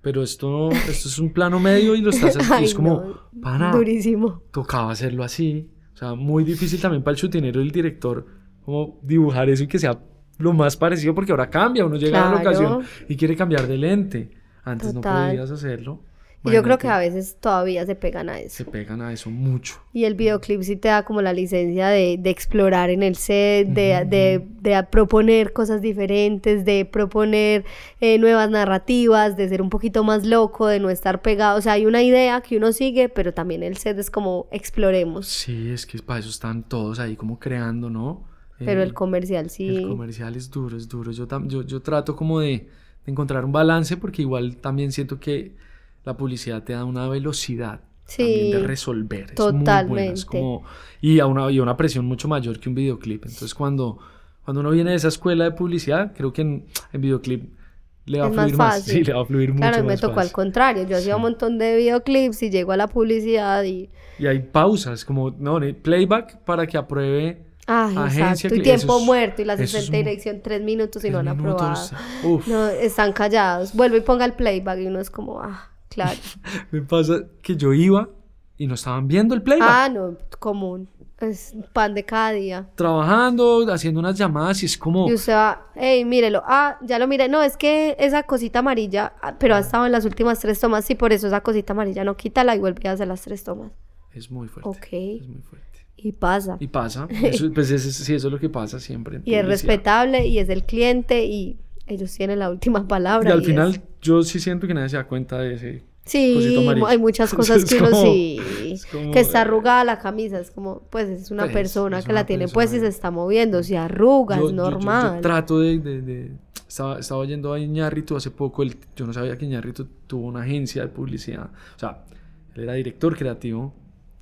Speaker 1: pero esto, esto es un plano medio y lo estás haciendo. es como, para.
Speaker 2: Durísimo.
Speaker 1: Tocaba hacerlo así. O sea, muy difícil también para el chutinero y el director, como dibujar eso y que sea lo más parecido, porque ahora cambia. Uno llega a la ocasión y quiere cambiar de lente. Antes no podías hacerlo.
Speaker 2: Yo creo que a veces todavía se pegan a eso.
Speaker 1: Se pegan a eso mucho.
Speaker 2: Y el videoclip sí te da como la licencia de, de explorar en el set, de, de, de, proponer cosas diferentes, de proponer eh, nuevas narrativas, de ser un poquito más loco, de no estar pegado. O sea, hay una idea que uno sigue, pero también el set es como exploremos.
Speaker 1: Sí, es que para eso están todos ahí como creando, ¿no?
Speaker 2: Pero el eh, comercial sí.
Speaker 1: El comercial es duro, es duro. Yo, yo, yo trato como de encontrar un balance porque igual también siento que la publicidad te da una velocidad también de resolver.
Speaker 2: Totalmente.
Speaker 1: Es como, y, a una, y una presión mucho mayor que un videoclip. Entonces, cuando, cuando uno viene de esa escuela de publicidad, creo que en, videoclip le va a fluir más, sí, le va a fluir mucho
Speaker 2: Claro,
Speaker 1: me
Speaker 2: tocó al contrario. Yo hacía un montón de videoclips y llego a la publicidad y...
Speaker 1: Y hay pausas, como, no, playback para que apruebe
Speaker 2: Ah, exacto. Y tiempo muerto y la asistente de dirección tres minutos y no han aprobado. No, están callados. Vuelve y ponga el playback y uno es como, ah, claro.
Speaker 1: Me pasa que yo iba y no estaban viendo el playback.
Speaker 2: Ah, no, común. Es pan de cada día.
Speaker 1: Trabajando, haciendo unas llamadas y es como...
Speaker 2: Y usted va, hey, mírelo. Ah, ya lo mire. No, es que esa cosita amarilla, ah, pero ha estado en las últimas tres tomas y por eso esa cosita amarilla no quítala y vuelve a hacer las tres tomas.
Speaker 1: Es muy fuerte.
Speaker 2: Ok.
Speaker 1: Es muy fuerte.
Speaker 2: Y pasa.
Speaker 1: Y pasa. Eso, pues eso, sí, eso es lo que pasa siempre.
Speaker 2: y es respetable y es el cliente y ellos tienen la última palabra.
Speaker 1: Y al final yo sí siento que nadie se da cuenta de ese
Speaker 2: Sí, hay muchas cosas que uno sí. que está arrugada la camisa, es como, pues es una pues, persona que la tiene pues y se está moviendo, se arruga, es normal.
Speaker 1: Yo, trato de, de, Estaba, estaba oyendo a Iñárritu hace poco, el, yo no sabía que Iñárritu tuvo una agencia de publicidad, o sea, él era director creativo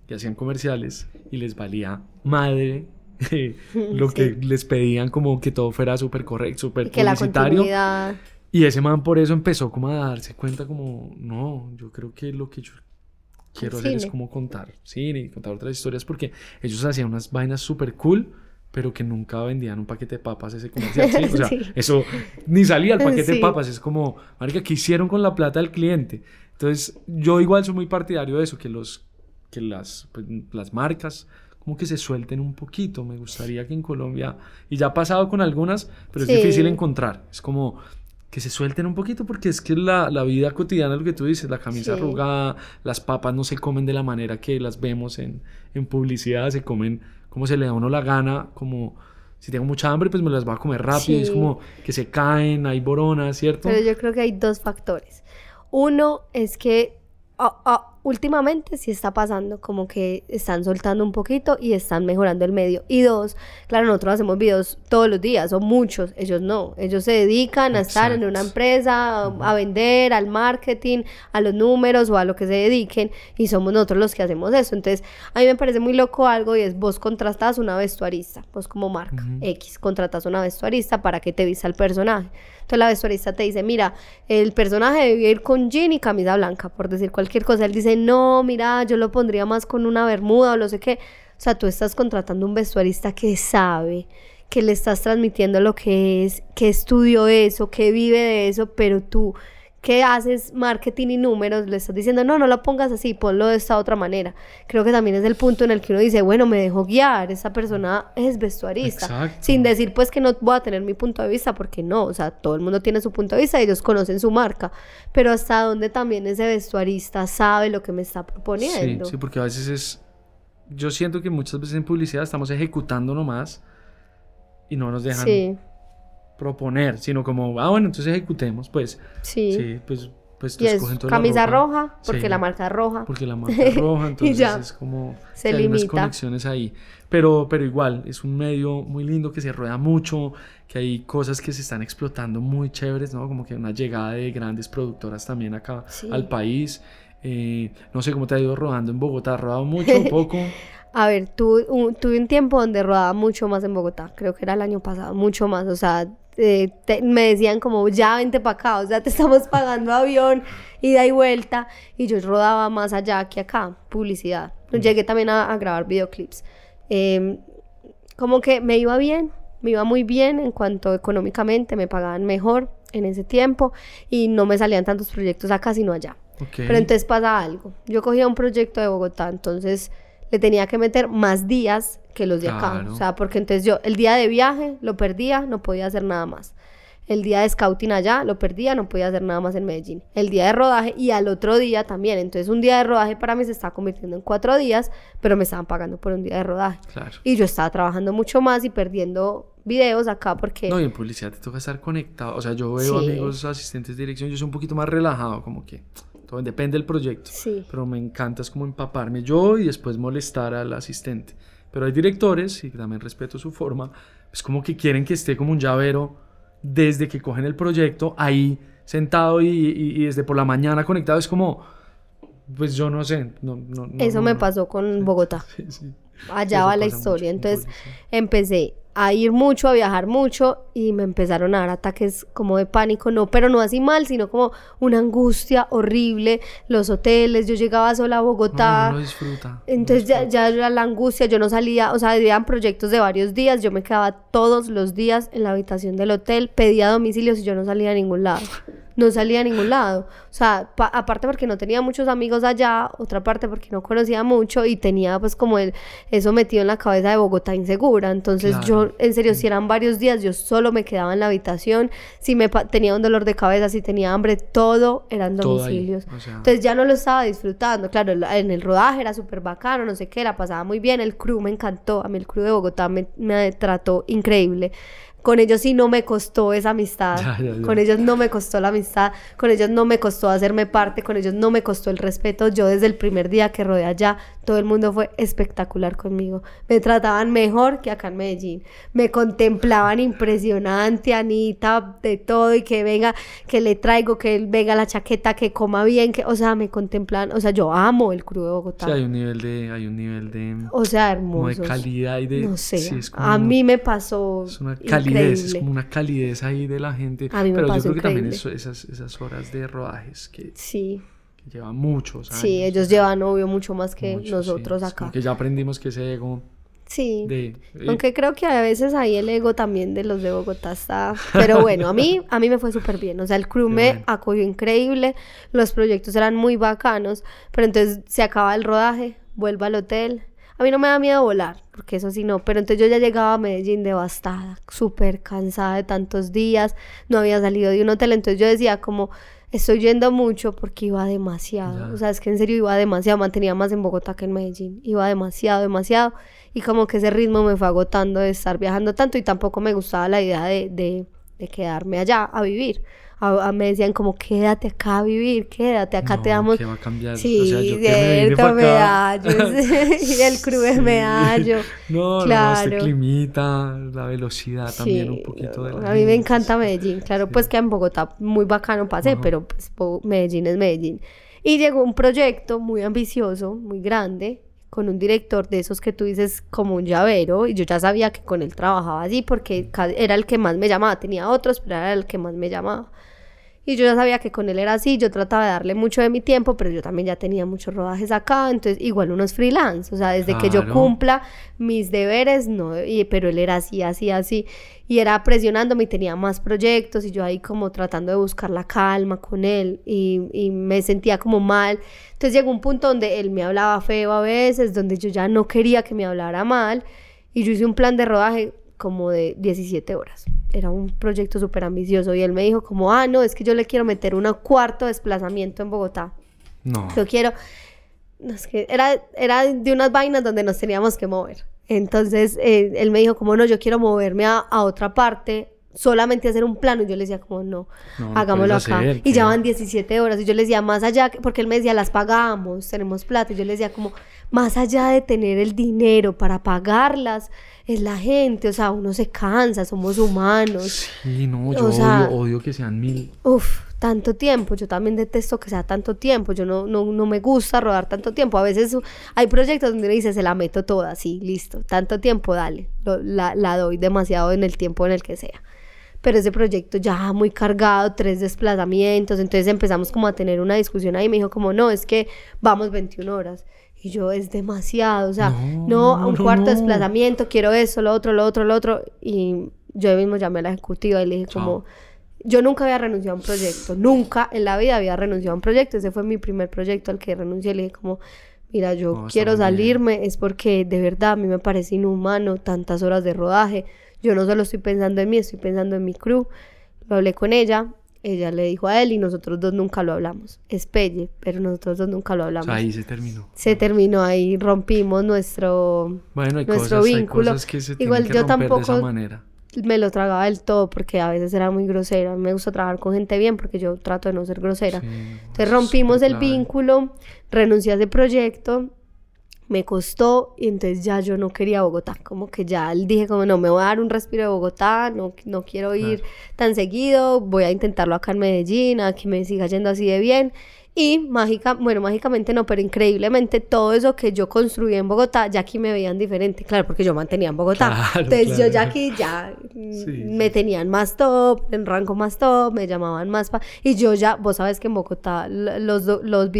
Speaker 1: que hacían comerciales y les valía madre lo que les pedían como que todo fuera súper correcto, súper publicitario. Y ese man por eso empezó como a darse cuenta como, no, yo creo que lo que yo quiero hacer es como contar cine y contar otras historias porque ellos hacían unas vainas súper cool, pero que nunca vendían un paquete de papas ese comercial. O sea, eso ni salía el paquete de papas, es como, marica, ¿qué hicieron con la plata del cliente? Entonces, yo igual soy muy partidario de eso, que los que las, pues, las marcas como que se suelten un poquito. Me gustaría que en Colombia, y ya ha pasado con algunas, pero es difícil encontrar. Es como que se suelten un poquito porque es que la, la vida cotidiana, lo que tú dices, la camisa arrugada, las papas no se comen de la manera que las vemos en, en publicidad, se comen como se le da a uno la gana, como si tengo mucha hambre, pues me las va a comer rápido, es como que se caen, hay boronas, ¿cierto?
Speaker 2: Pero yo creo que hay dos factores. Uno es que ah, ah, últimamente sí está pasando, como que están soltando un poquito y están mejorando el medio. Y dos, claro, nosotros hacemos videos todos los días, o muchos, ellos no, ellos se dedican a estar en una empresa, a vender, al marketing, a los números o a lo que se dediquen, y somos nosotros los que hacemos eso. Entonces, a mí me parece muy loco algo y es vos contratas una vestuarista, vos como marca X, contratas una vestuarista para que te vista el personaje. Entonces la vestuarista te dice, mira, el personaje debe ir con jean y camisa blanca, por decir cualquier cosa. Él dice, no, mira, yo lo pondría más con una bermuda o no sé qué. O sea, tú estás contratando un vestuarista que sabe, que le estás transmitiendo lo que es, que estudió eso, que vive de eso, pero tú que haces marketing y números, le estás diciendo, no, no lo pongas así, ponlo de esta otra manera. Creo que también es el punto en el que uno dice, bueno, me dejo guiar, esa persona es vestuarista. Sin decir pues que no voy a tener mi punto de vista, porque no, o sea, todo el mundo tiene su punto de vista y ellos conocen su marca, pero hasta donde también ese vestuarista sabe lo que me está proponiendo.
Speaker 1: Sí, sí, porque a veces es, yo siento que muchas veces en publicidad estamos ejecutando nomás y no nos dejan sí proponer, sino como, ah, bueno, entonces ejecutemos, pues. Sí. Sí, pues, pues
Speaker 2: y es camisa roja, porque la marca es roja.
Speaker 1: Porque la marca es roja, entonces es como
Speaker 2: se limita. Hay unas
Speaker 1: conexiones ahí. Pero, pero igual, es un medio muy lindo que se rueda mucho, que hay cosas que se están explotando muy chéveres, ¿no? Como que una llegada de grandes productoras también acá al país. Eh, no sé cómo te ha ido rodando en Bogotá, ¿has rodado mucho o poco?
Speaker 2: A ver, tuve un, tuve un tiempo donde rodaba mucho más en Bogotá, creo que era el año pasado, mucho más, o sea, eh, me decían como, ya vente para acá, o sea, te estamos pagando avión, ida y vuelta, y yo rodaba más allá que acá, publicidad. Llegué también a, grabar videoclips. Em, como que me iba bien, me iba muy bien en cuanto económicamente, me pagaban mejor en ese tiempo y no me salían tantos proyectos acá sino allá. Pero entonces pasa algo. Yo cogía un proyecto de Bogotá, entonces le tenía que meter más días que los de acá. O sea, porque entonces yo el día de viaje lo perdía, no podía hacer nada más. El día de scouting allá lo perdía, no podía hacer nada más en Medellín. El día de rodaje y al otro día también. Entonces un día de rodaje para mí se estaba convirtiendo en cuatro días, pero me estaban pagando por un día de rodaje. Y yo estaba trabajando mucho más y perdiendo videos acá porque...
Speaker 1: No, y en publicidad te toca estar conectado. O sea, yo veo amigos asistentes de dirección, yo soy un poquito más relajado, como que todo depende del proyecto. Sí. Pero me encanta es como empaparme yo y después molestar al asistente. Pero hay directores, y también respeto su forma, es como que quieren que esté como un llavero desde que cogen el proyecto ahí sentado y, y, desde por la mañana conectado. Es como, pues yo no sé. No, no,
Speaker 2: Eso me pasó con Bogotá. Allá va la historia. Entonces empecé a ir mucho, a viajar mucho y me empezaron a dar ataques como de pánico, no, pero no así mal, sino como una angustia horrible, los hoteles, yo llegaba sola a Bogotá.
Speaker 1: No, no disfruta.
Speaker 2: Entonces ya, ya era la angustia, yo no salía, o sea, habían proyectos de varios días, yo me quedaba todos los días en la habitación del hotel, pedía domicilios y yo no salía a ningún lado no salía a ningún lado. O sea, aparte porque no tenía muchos amigos allá, otra parte porque no conocía mucho y tenía pues como el, eso metido en la cabeza de Bogotá insegura. Entonces yo, en serio, si eran varios días, yo solo me quedaba en la habitación. Si me tenía un dolor de cabeza, si tenía hambre, todo eran domicilios. Entonces ya no lo estaba disfrutando. Claro, en el rodaje era súper bacano, no sé qué, la pasaba muy bien. El crew me encantó. A mí el crew de Bogotá me, me trató increíble. Con ellos sí no me costó esa amistad. Con ellos no me costó la amistad. Con ellos no me costó hacerme parte. Con ellos no me costó el respeto. Yo desde el primer día que rodé allá, todo el mundo fue espectacular conmigo. Me trataban mejor que acá en Medellín. Me contemplaban impresionante, Anita, de todo. Y que venga, que le traigo, que venga la chaqueta, que coma bien. que O sea, me contemplaban. O sea, yo amo el crudo de Bogotá.
Speaker 1: Sí, hay un nivel de... Hay un nivel de...
Speaker 2: O sea, hermoso.
Speaker 1: de calidad y de...
Speaker 2: No sé. a mí me pasó...
Speaker 1: Es una calidad es como una calidez ahí de la gente. A mí me Pero yo creo que también esas, esas horas de rodajes que,
Speaker 2: sí.
Speaker 1: llevan muchos años.
Speaker 2: Sí, ellos llevan, obvio, mucho más que nosotros acá.
Speaker 1: Que ya aprendimos que ese ego...
Speaker 2: Sí, aunque creo que a veces ahí el ego también de los de Bogotá está... Pero bueno, a mí, a mí me fue súper bien, o sea, el crew me acogió increíble, los proyectos eran muy bacanos, pero entonces se acaba el rodaje, vuelvo al hotel, a mí no me da miedo volar, porque eso sí no, pero entonces yo ya llegaba a Medellín devastada, súper cansada de tantos días, no había salido de un hotel, entonces yo decía como, estoy yendo mucho porque iba demasiado, o sea, es que en serio iba demasiado, mantenía más en Bogotá que en Medellín, iba demasiado, demasiado, y como que ese ritmo me fue agotando de estar viajando tanto y tampoco me gustaba la idea de, de, de quedarme allá a vivir a, me decían como quédate acá a vivir, quédate, acá te damos...
Speaker 1: ¿qué va a cambiar?
Speaker 2: Sí, o sea, yo cierto, medallos, y el medallo.
Speaker 1: No, claro. no, este climita, la velocidad también un poquito de
Speaker 2: la A mí me encanta Medellín, claro, pues que en Bogotá muy bacano pasé, pero pues Medellín es Medellín. Y llegó un proyecto muy ambicioso, muy grande, con un director de esos que tú dices como un llavero y yo ya sabía que con él trabajaba así porque era el que más me llamaba, tenía otros, pero era el que más me llamaba. Y yo ya sabía que con él era así, yo trataba de darle mucho de mi tiempo, pero yo también ya tenía muchos rodajes acá, entonces igual unos freelance, o sea, desde que yo cumpla mis deberes, no, y, pero él era así, así, así, y era presionándome y tenía más proyectos y yo ahí como tratando de buscar la calma con él y, y me sentía como mal. Entonces llegó un punto donde él me hablaba feo a veces, donde yo ya no quería que me hablara mal y yo hice un plan de rodaje como de 17 horas. Era un proyecto súper ambicioso y él me dijo como, ah, no, es que yo le quiero meter un cuarto desplazamiento en Bogotá.
Speaker 1: No.
Speaker 2: Yo quiero... No, es que era, era de unas vainas donde nos teníamos que mover. Entonces eh, él me dijo como, no, yo quiero moverme a, a otra parte solamente hacer un plano. Y yo le decía, como no, hagámoslo acá. y ya van 17 horas. Y yo le decía, más allá, porque él me decía, las pagamos, tenemos plata. Y yo le decía, como, más allá de tener el dinero para pagarlas, es la gente, o sea, uno se cansa, somos humanos.
Speaker 1: Sí, no, yo odio, odio, que sean mil.
Speaker 2: Uf, tanto tiempo, yo también detesto que sea tanto tiempo, yo no, no, no me gusta rodar tanto tiempo, a veces hay proyectos donde uno dice, se la meto toda, sí, listo, tanto tiempo, dale, la, la doy demasiado en el tiempo en el que sea pero ese proyecto ya muy cargado, tres desplazamientos, entonces empezamos como a tener una discusión ahí, me dijo como, no, es que vamos 21 horas. Y yo, es demasiado, o sea, no, un cuarto desplazamiento, quiero eso, lo otro, lo otro, lo otro. Y yo mismo llamé a la ejecutiva y le dije como, yo nunca había renunciado a un proyecto, nunca en la vida había renunciado a un proyecto, ese fue mi primer proyecto al que renuncié, le dije como, mira, yo quiero salirme, es porque de verdad a mí me parece inhumano tantas horas de rodaje, yo no solo estoy pensando en mí, estoy pensando en mi crew, lo hablé con ella, ella le dijo a él y nosotros dos nunca lo hablamos. Es Pelle, pero nosotros dos nunca lo hablamos.
Speaker 1: ahí se terminó.
Speaker 2: Se terminó, ahí rompimos nuestro,
Speaker 1: bueno, hay
Speaker 2: nuestro
Speaker 1: cosas,
Speaker 2: vínculo.
Speaker 1: Hay cosas que se Igual que yo tampoco de esa manera.
Speaker 2: me lo tragaba del todo porque a veces era muy grosera. Me gusta trabajar con gente bien porque yo trato de no ser grosera. Entonces rompimos el vínculo, renuncié a ese proyecto me costó y entonces ya yo no quería Bogotá, como que ya dije como no, me voy a dar un respiro de Bogotá, no, no quiero ir tan seguido, voy a intentarlo acá en Medellín, a que me siga yendo así de bien Y mágica, bueno, mágicamente no, pero increíblemente todo eso que yo construí en Bogotá, ya aquí me veían diferente, claro, porque yo mantenía en Bogotá. Entonces yo ya aquí ya me tenían más top, en rango más top, me llamaban más y yo ya, vos sabes que en Bogotá los los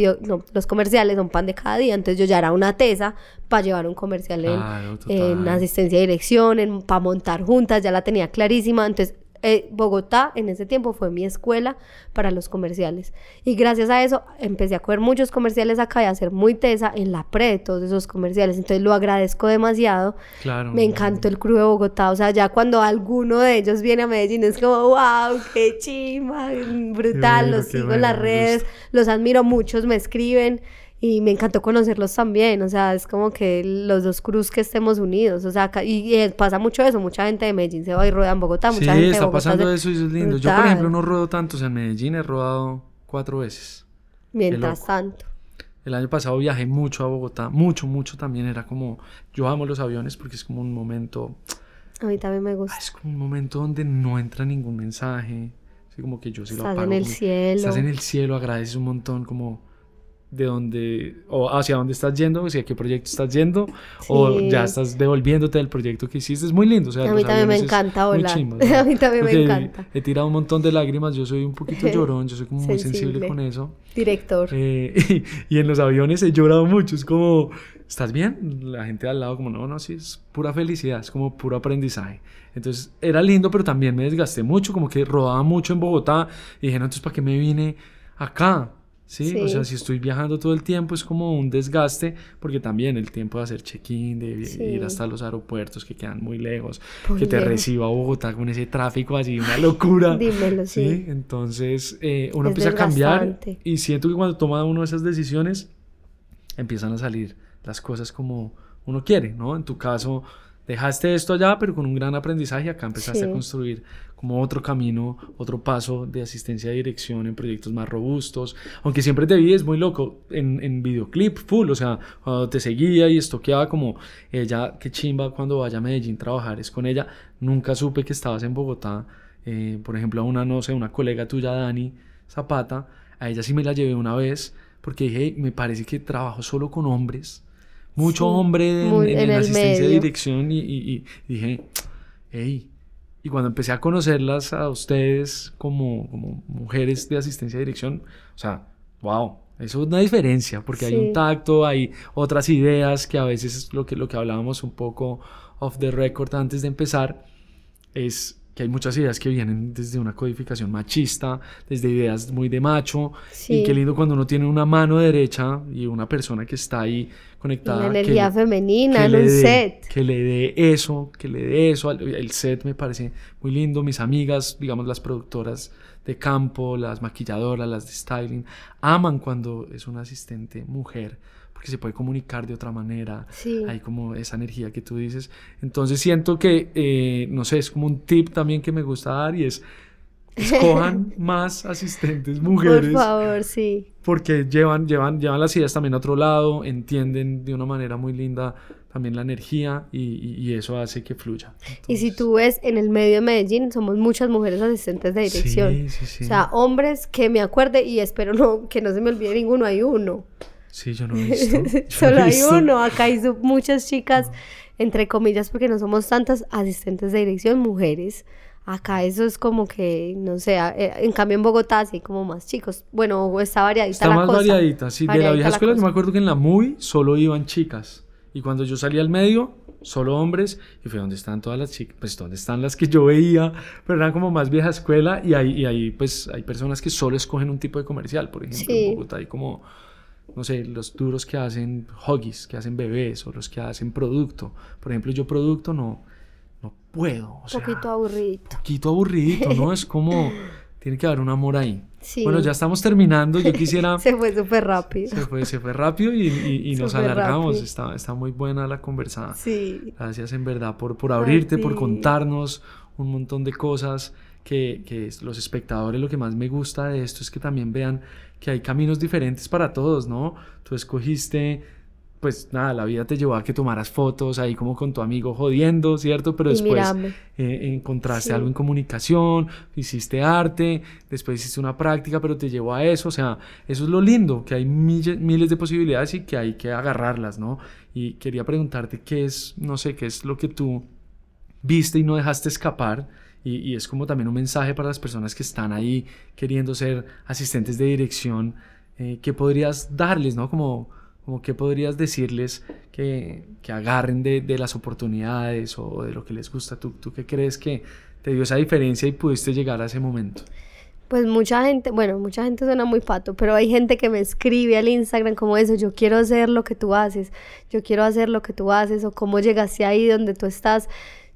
Speaker 2: los comerciales son pan de cada día, entonces yo ya era una tesa para llevar un comercial en, en asistencia de dirección, para montar juntas, ya la tenía clarísima, entonces eh, Bogotá en ese tiempo fue mi escuela para los comerciales. Y gracias a eso empecé a coger muchos comerciales acá y a ser muy tesa en la pre de todos esos comerciales. Entonces lo agradezco demasiado. Claro. Me encantó el crew de Bogotá. O sea, ya cuando alguno de ellos viene a Medellín es como, wow, qué chima, brutal. los sigo en las redes, los admiro, muchos me escriben y me encantó conocerlos también, o sea, es como que los dos cruz que estemos unidos, o sea, y, pasa mucho eso, mucha gente de Medellín se va y rueda en Bogotá, mucha
Speaker 1: sí,
Speaker 2: gente
Speaker 1: está pasando eso y eso es lindo. Yo, por ejemplo, no ruedo tantos en Medellín, he rodado cuatro veces.
Speaker 2: Mientras tanto.
Speaker 1: El año pasado viajé mucho a Bogotá, mucho, mucho también, era como, yo amo los aviones porque es como un momento...
Speaker 2: A mí también me gusta.
Speaker 1: Es como un momento donde no entra ningún mensaje, así como que yo sí lo apago.
Speaker 2: Estás en el cielo.
Speaker 1: Estás en el cielo, agradeces un montón como de dónde o hacia dónde estás yendo, hacia qué proyecto estás yendo o ya estás devolviéndote del proyecto que hiciste. Es muy lindo. O sea,
Speaker 2: a mí también me encanta hola. a mí también me encanta.
Speaker 1: He, tirado un montón de lágrimas. Yo soy un poquito llorón. Yo soy como muy sensible con eso.
Speaker 2: Director.
Speaker 1: Eh, y, en los aviones he llorado mucho. Es como, ¿estás bien? La gente al lado como, no, no, sí, es pura felicidad. Es como puro aprendizaje. Entonces era lindo, pero también me desgasté mucho. Como que rodaba mucho en Bogotá. Y dije, no, entonces, ¿para qué me vine acá? ¿Sí? O sea, si estoy viajando todo el tiempo es como un desgaste, porque también el tiempo de hacer check-in, de ir hasta los aeropuertos que quedan muy lejos, que te reciba Bogotá con ese tráfico así, una locura.
Speaker 2: Dímelo,
Speaker 1: sí. Entonces, eh, uno empieza a cambiar y siento que cuando toma uno esas decisiones, empiezan a salir las cosas como uno quiere, ¿no? En tu caso, dejaste esto allá, pero con un gran aprendizaje acá empezaste a construir como otro camino, otro paso de asistencia de dirección en proyectos más robustos. Aunque siempre te vi, es muy loco, en, en videoclip full, o sea, cuando te seguía y estoqueaba como ella, qué chimba cuando vaya a Medellín trabajar, es con ella. Nunca supe que estabas en Bogotá. Eh, por ejemplo, a una, no sé, una colega tuya, Dani Zapata, a ella sí me la llevé una vez porque dije, me parece que trabajo solo con hombres mucho hombre en, la asistencia de dirección y, y, dije, hey, y cuando empecé a conocerlas a ustedes como, como mujeres de asistencia de dirección, o sea, wow, eso es una diferencia, porque hay un tacto, hay otras ideas que a veces es lo que, lo que hablábamos un poco off the record antes de empezar, es que hay muchas ideas que vienen desde una codificación machista, desde ideas muy de macho, y qué lindo cuando uno tiene una mano derecha y una persona que está ahí conectada.
Speaker 2: Una energía femenina en un set.
Speaker 1: Que le dé eso, que le dé eso. El set me parece muy lindo. Mis amigas, digamos las productoras de campo, las maquilladoras, las de styling, aman cuando es una asistente mujer porque se puede comunicar de otra manera. Hay como esa energía que tú dices. Entonces siento que, eh, no sé, es como un tip también que me gusta dar y es, escojan más asistentes mujeres.
Speaker 2: Por favor, sí.
Speaker 1: Porque llevan, llevan, llevan las ideas también a otro lado, entienden de una manera muy linda también la energía y, eso hace que fluya.
Speaker 2: Y si tú ves en el medio de Medellín, somos muchas mujeres asistentes de dirección. Sí, sí, sí. O sea, hombres que me acuerde y espero no, que no se me olvide ninguno, hay uno.
Speaker 1: Sí, yo no he visto.
Speaker 2: Solo hay uno. Acá hay muchas chicas, entre comillas, porque no somos tantas asistentes de dirección, mujeres. Acá eso es como que, no sé, eh, en cambio en Bogotá sí como más chicos. Bueno, está variadita
Speaker 1: está más variadita, sí. de la vieja escuela yo me acuerdo que en la MUI solo iban chicas. Y cuando yo salí al medio, solo hombres. Y fue donde están todas las chicas, pues donde están las que yo veía, pero eran como más vieja escuela. Y ahí, y ahí pues hay personas que solo escogen un tipo de comercial. Por ejemplo, en Bogotá hay como no sé, los duros que hacen huggies, que hacen bebés o los que hacen producto. Por ejemplo, yo producto no, no puedo.
Speaker 2: Un poquito aburrido. Un
Speaker 1: poquito aburrido, ¿no? es como, tiene que haber un amor ahí. Bueno, ya estamos terminando. Yo quisiera.
Speaker 2: se fue súper rápido.
Speaker 1: Se fue, se fue rápido y, y, nos alargamos. Está, está muy buena la conversación.
Speaker 2: Sí.
Speaker 1: Gracias en verdad por, por abrirte, por contarnos un montón de cosas que, que los espectadores lo que más me gusta de esto es que también vean que hay caminos diferentes para todos, ¿no? Tú escogiste pues nada, la vida te llevó a que tomaras fotos ahí como con tu amigo jodiendo, ¿cierto? Pero después eh, encontraste algo en comunicación, hiciste arte, después hiciste una práctica, pero te llevó a eso, o sea, eso es lo lindo, que hay miles de posibilidades y que hay que agarrarlas, ¿no? Y quería preguntarte qué es, no sé, qué es lo que tú viste y no dejaste escapar. Y, es como también un mensaje para las personas que están ahí queriendo ser asistentes de dirección, eh, ¿qué podrías darles, ¿no? Como como qué podrías decirles que, que agarren de, de, las oportunidades o de lo que les gusta. ¿Tú, ¿Tú qué crees que te dio esa diferencia y pudiste llegar a ese momento?
Speaker 2: Pues mucha gente, bueno, mucha gente suena muy pato, pero hay gente que me escribe al Instagram como eso, yo quiero hacer lo que tú haces, yo quiero hacer lo que tú haces, o cómo llegaste ahí donde tú estás.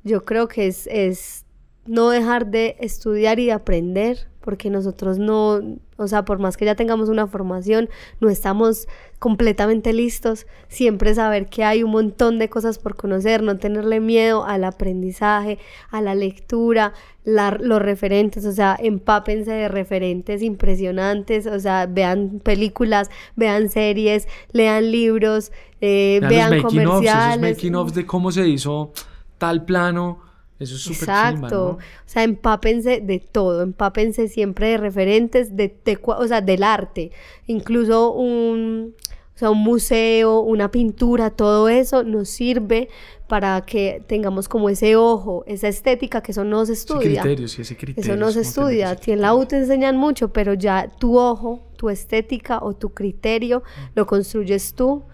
Speaker 2: Yo creo que es, es no dejar de estudiar y de aprender, porque nosotros no, o sea, por más que ya tengamos una formación, no estamos completamente listos, siempre saber que hay un montón de cosas por conocer, no tenerle miedo al aprendizaje, a la lectura, los referentes, o sea, empápense de referentes impresionantes, o sea, vean películas, vean series, lean libros, eh, vean, comerciales.
Speaker 1: Of, making of de cómo se hizo tal plano eso es súper Exacto.
Speaker 2: O sea, empápense de todo, empápense siempre de referentes, de, o sea, del arte. Incluso un, o sea, un museo, una pintura, todo eso nos sirve para que tengamos como ese ojo, esa estética que eso no se estudia.
Speaker 1: Ese sí, ese criterio,
Speaker 2: eso no se estudia. en la U te enseñan mucho, pero ya tu ojo, tu estética o tu criterio lo construyes tú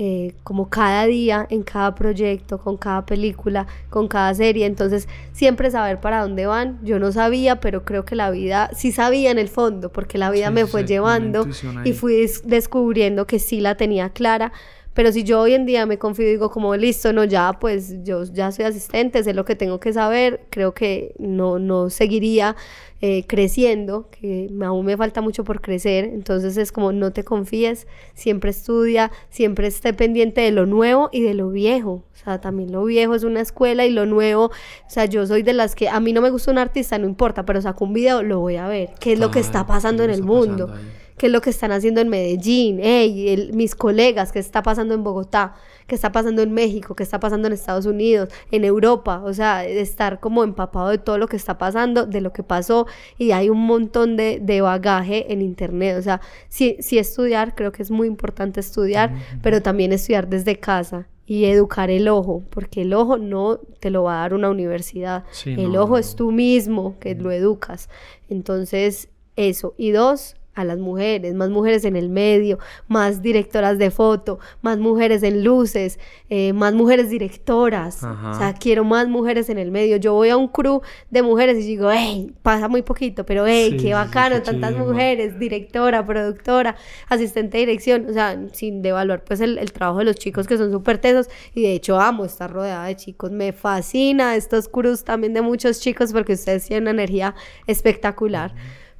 Speaker 2: eh, como cada día, en cada proyecto, con cada película, con cada serie. Entonces, siempre saber para dónde van. Yo no sabía, pero creo que la vida sí sabía en el fondo, porque la vida me fue llevando y fui descubriendo que sí la tenía clara. Pero si yo hoy en día me confío y digo como listo, no, ya pues yo ya soy asistente, sé lo que tengo que saber, creo que no, no seguiría eh, creciendo, que aún me falta mucho por crecer, entonces es como no te confíes, siempre estudia, siempre esté pendiente de lo nuevo y de lo viejo, o sea, también lo viejo es una escuela y lo nuevo, o sea, yo soy de las que a mí no me gusta un artista, no importa, pero saco un video, lo voy a ver, qué es lo que está pasando en el mundo qué es lo que están haciendo en Medellín, hey, mis colegas, qué está pasando en Bogotá, qué está pasando en México, qué está pasando en Estados Unidos, en Europa, o sea, estar como empapado de todo lo que está pasando, de lo que pasó, y hay un montón de, de bagaje en Internet, o sea, sí, sí estudiar, creo que es muy importante estudiar, pero también estudiar desde casa y educar el ojo, porque el ojo no te lo va a dar una universidad, el ojo es tú mismo que lo educas. Entonces, eso. Y dos, a las mujeres, más mujeres en el medio, más directoras de foto, más mujeres en luces, eh, más mujeres directoras. O sea, quiero más mujeres en el medio. Yo voy a un crew de mujeres y digo, hey, pasa muy poquito, pero hey, qué bacano, tantas mujeres, directora, productora, asistente de dirección. O sea, sin devaluar pues el, trabajo de los chicos que son súper tesos. Y de hecho amo estar rodeada de chicos. Me fascina estos crews también de muchos chicos porque ustedes tienen una energía espectacular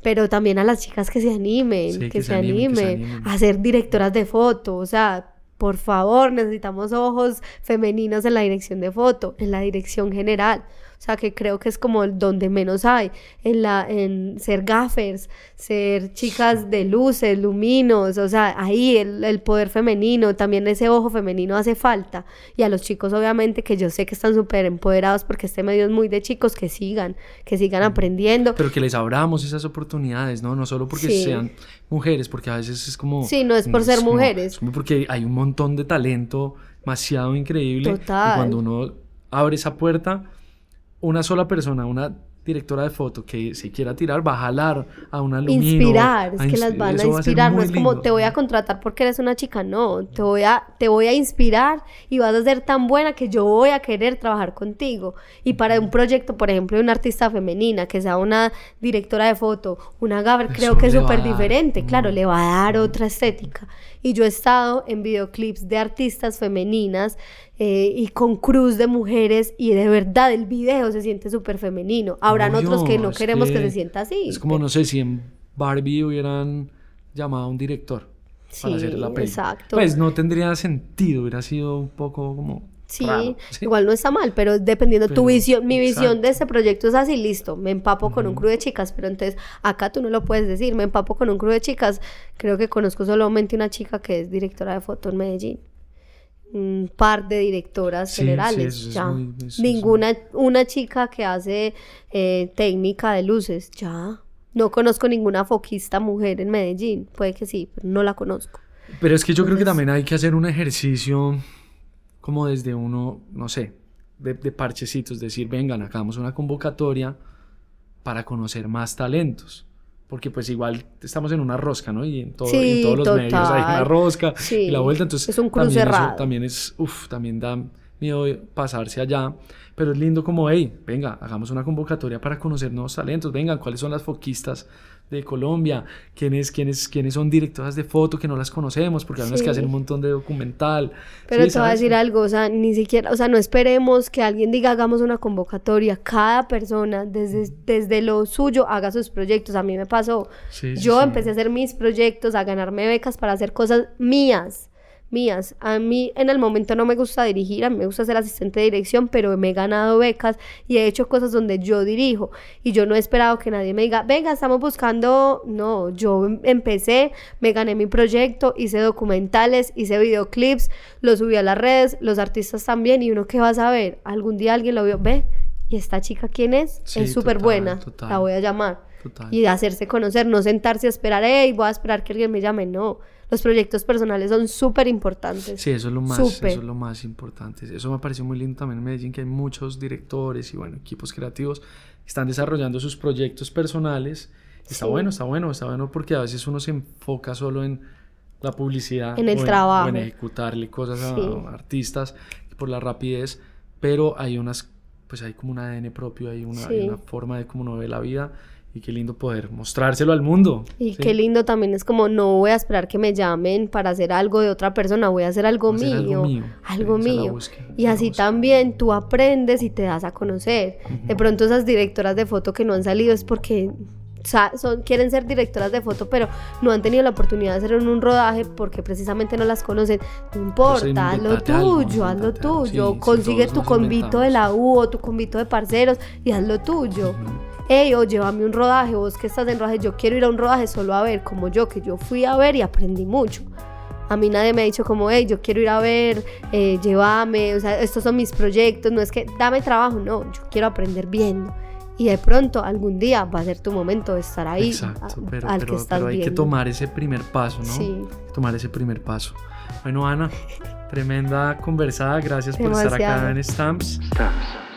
Speaker 2: pero también a las chicas que se animen, que, se, animen, a ser directoras de foto, o sea, por favor, necesitamos ojos femeninos en la dirección de foto, en la dirección general. O sea, que creo que es como donde menos hay, en, la, en ser gaffers, ser chicas de luces, luminos, o sea, ahí el, el, poder femenino, también ese ojo femenino hace falta. Y a los chicos, obviamente, que yo sé que están súper empoderados porque este medio es muy de chicos, que sigan, que sigan aprendiendo.
Speaker 1: Pero que les abramos esas oportunidades, ¿no? No solo porque sean mujeres, porque a veces es como...
Speaker 2: Sí, no es por ser mujeres.
Speaker 1: Es porque hay un montón de talento demasiado increíble. Total. Y cuando uno abre esa puerta una sola persona, una directora de foto que se quiera tirar va a jalar a una alumno.
Speaker 2: Inspirar, es que las van a inspirar, no es como te voy a contratar porque eres una chica, no, te voy a te voy a inspirar y vas a ser tan buena que yo voy a querer trabajar contigo. Y para un proyecto, por ejemplo, de una artista femenina, que sea una directora de foto, una Gabriel, creo que es súper diferente, claro, le va a dar otra estética. Y yo he estado en videoclips de artistas femeninas eh, y con cruz de mujeres y de verdad el video se siente súper femenino. Habrán otros que no queremos que, se sienta así.
Speaker 1: Es como, no sé, si en Barbie hubieran llamado a un director para hacer la peli. Exacto. Pues no tendría sentido, hubiera sido un poco como...
Speaker 2: Sí, igual no está mal, pero dependiendo tu visión, mi visión de este proyecto es así, listo, me empapo con un crew de chicas, pero entonces acá tú no lo puedes decir, me empapo con un crew de chicas, creo que conozco solamente una chica que es directora de foto en Medellín un par de directoras generales, ya. Ninguna, una chica que hace eh, técnica de luces, ya. No conozco ninguna foquista mujer en Medellín, puede que sí, pero no la conozco.
Speaker 1: Pero es que yo creo que también hay que hacer un ejercicio como desde uno, no sé, de, de parchecitos, decir, vengan, hagamos una convocatoria para conocer más talentos porque pues igual estamos en una rosca, ¿no? Y en, todo, en todos los medios hay una rosca y la vuelta, entonces
Speaker 2: es un también,
Speaker 1: eso, también es, uff, también da miedo pasarse allá, pero es lindo como, hey, venga, hagamos una convocatoria para conocer nuevos talentos, vengan, cuáles son las foquistas de Colombia, quiénes, quiénes, quiénes son directoras de foto que no las conocemos, porque hay unas que hacen un montón de documental.
Speaker 2: Pero te voy a decir algo, o sea, ni siquiera, o sea, no esperemos que alguien diga hagamos una convocatoria, cada persona desde, desde lo suyo haga sus proyectos, a mí me pasó, yo empecé a hacer mis proyectos, a ganarme becas para hacer cosas mías mías. A mí en el momento no me gusta dirigir, a mí me gusta ser asistente de dirección, pero me he ganado becas y he hecho cosas donde yo dirijo. Y yo no he esperado que nadie me diga, venga, estamos buscando, no, yo empecé, me gané mi proyecto, hice documentales, hice videoclips, los subí a las redes, los artistas también y uno que va a saber, algún día alguien lo vio, ve, ¿y esta chica quién es? es súper buena, la voy a llamar. Y hacerse conocer, no sentarse a esperar, hey, voy a esperar que alguien me llame, no los proyectos personales son súper importantes.
Speaker 1: Sí, eso es lo más, eso es lo más importante. Eso me pareció muy lindo también en Medellín, que hay muchos directores y bueno, equipos creativos que están desarrollando sus proyectos personales. Está bueno, está bueno, está bueno porque a veces uno se enfoca solo en la publicidad.
Speaker 2: En el trabajo.
Speaker 1: en ejecutarle cosas a artistas por la rapidez, pero hay unas, pues hay como un ADN propio, hay una, hay una forma de cómo uno ve la vida y qué lindo poder mostrárselo al mundo.
Speaker 2: Y qué lindo también es como no voy a esperar que me llamen para hacer algo de otra persona, voy a hacer algo mío. algo mío. y así también tú aprendes y te das a conocer. De pronto esas directoras de foto que no han salido es porque son, quieren ser directoras de foto, pero no han tenido la oportunidad de hacer en un rodaje porque precisamente no las conocen. No importa, haz lo tuyo, haz lo tuyo. Consigue tu convito de la U o tu convito de parceros y haz lo tuyo hey, o llévame un rodaje, vos que estás en rodaje, yo quiero ir a un rodaje solo a ver, como yo, que yo fui a ver y aprendí mucho. A mí nadie me ha dicho como, hey, yo quiero ir a ver, eh, llévame, o sea, estos son mis proyectos, no es que dame trabajo, no, yo quiero aprender viendo. Y de pronto algún día va a ser tu momento de estar ahí.
Speaker 1: Exacto, pero, al que estás pero hay que tomar ese primer paso, ¿no? Sí. Tomar ese primer paso. Bueno, Ana, tremenda conversada. Gracias por estar acá en Stamps. Stamps.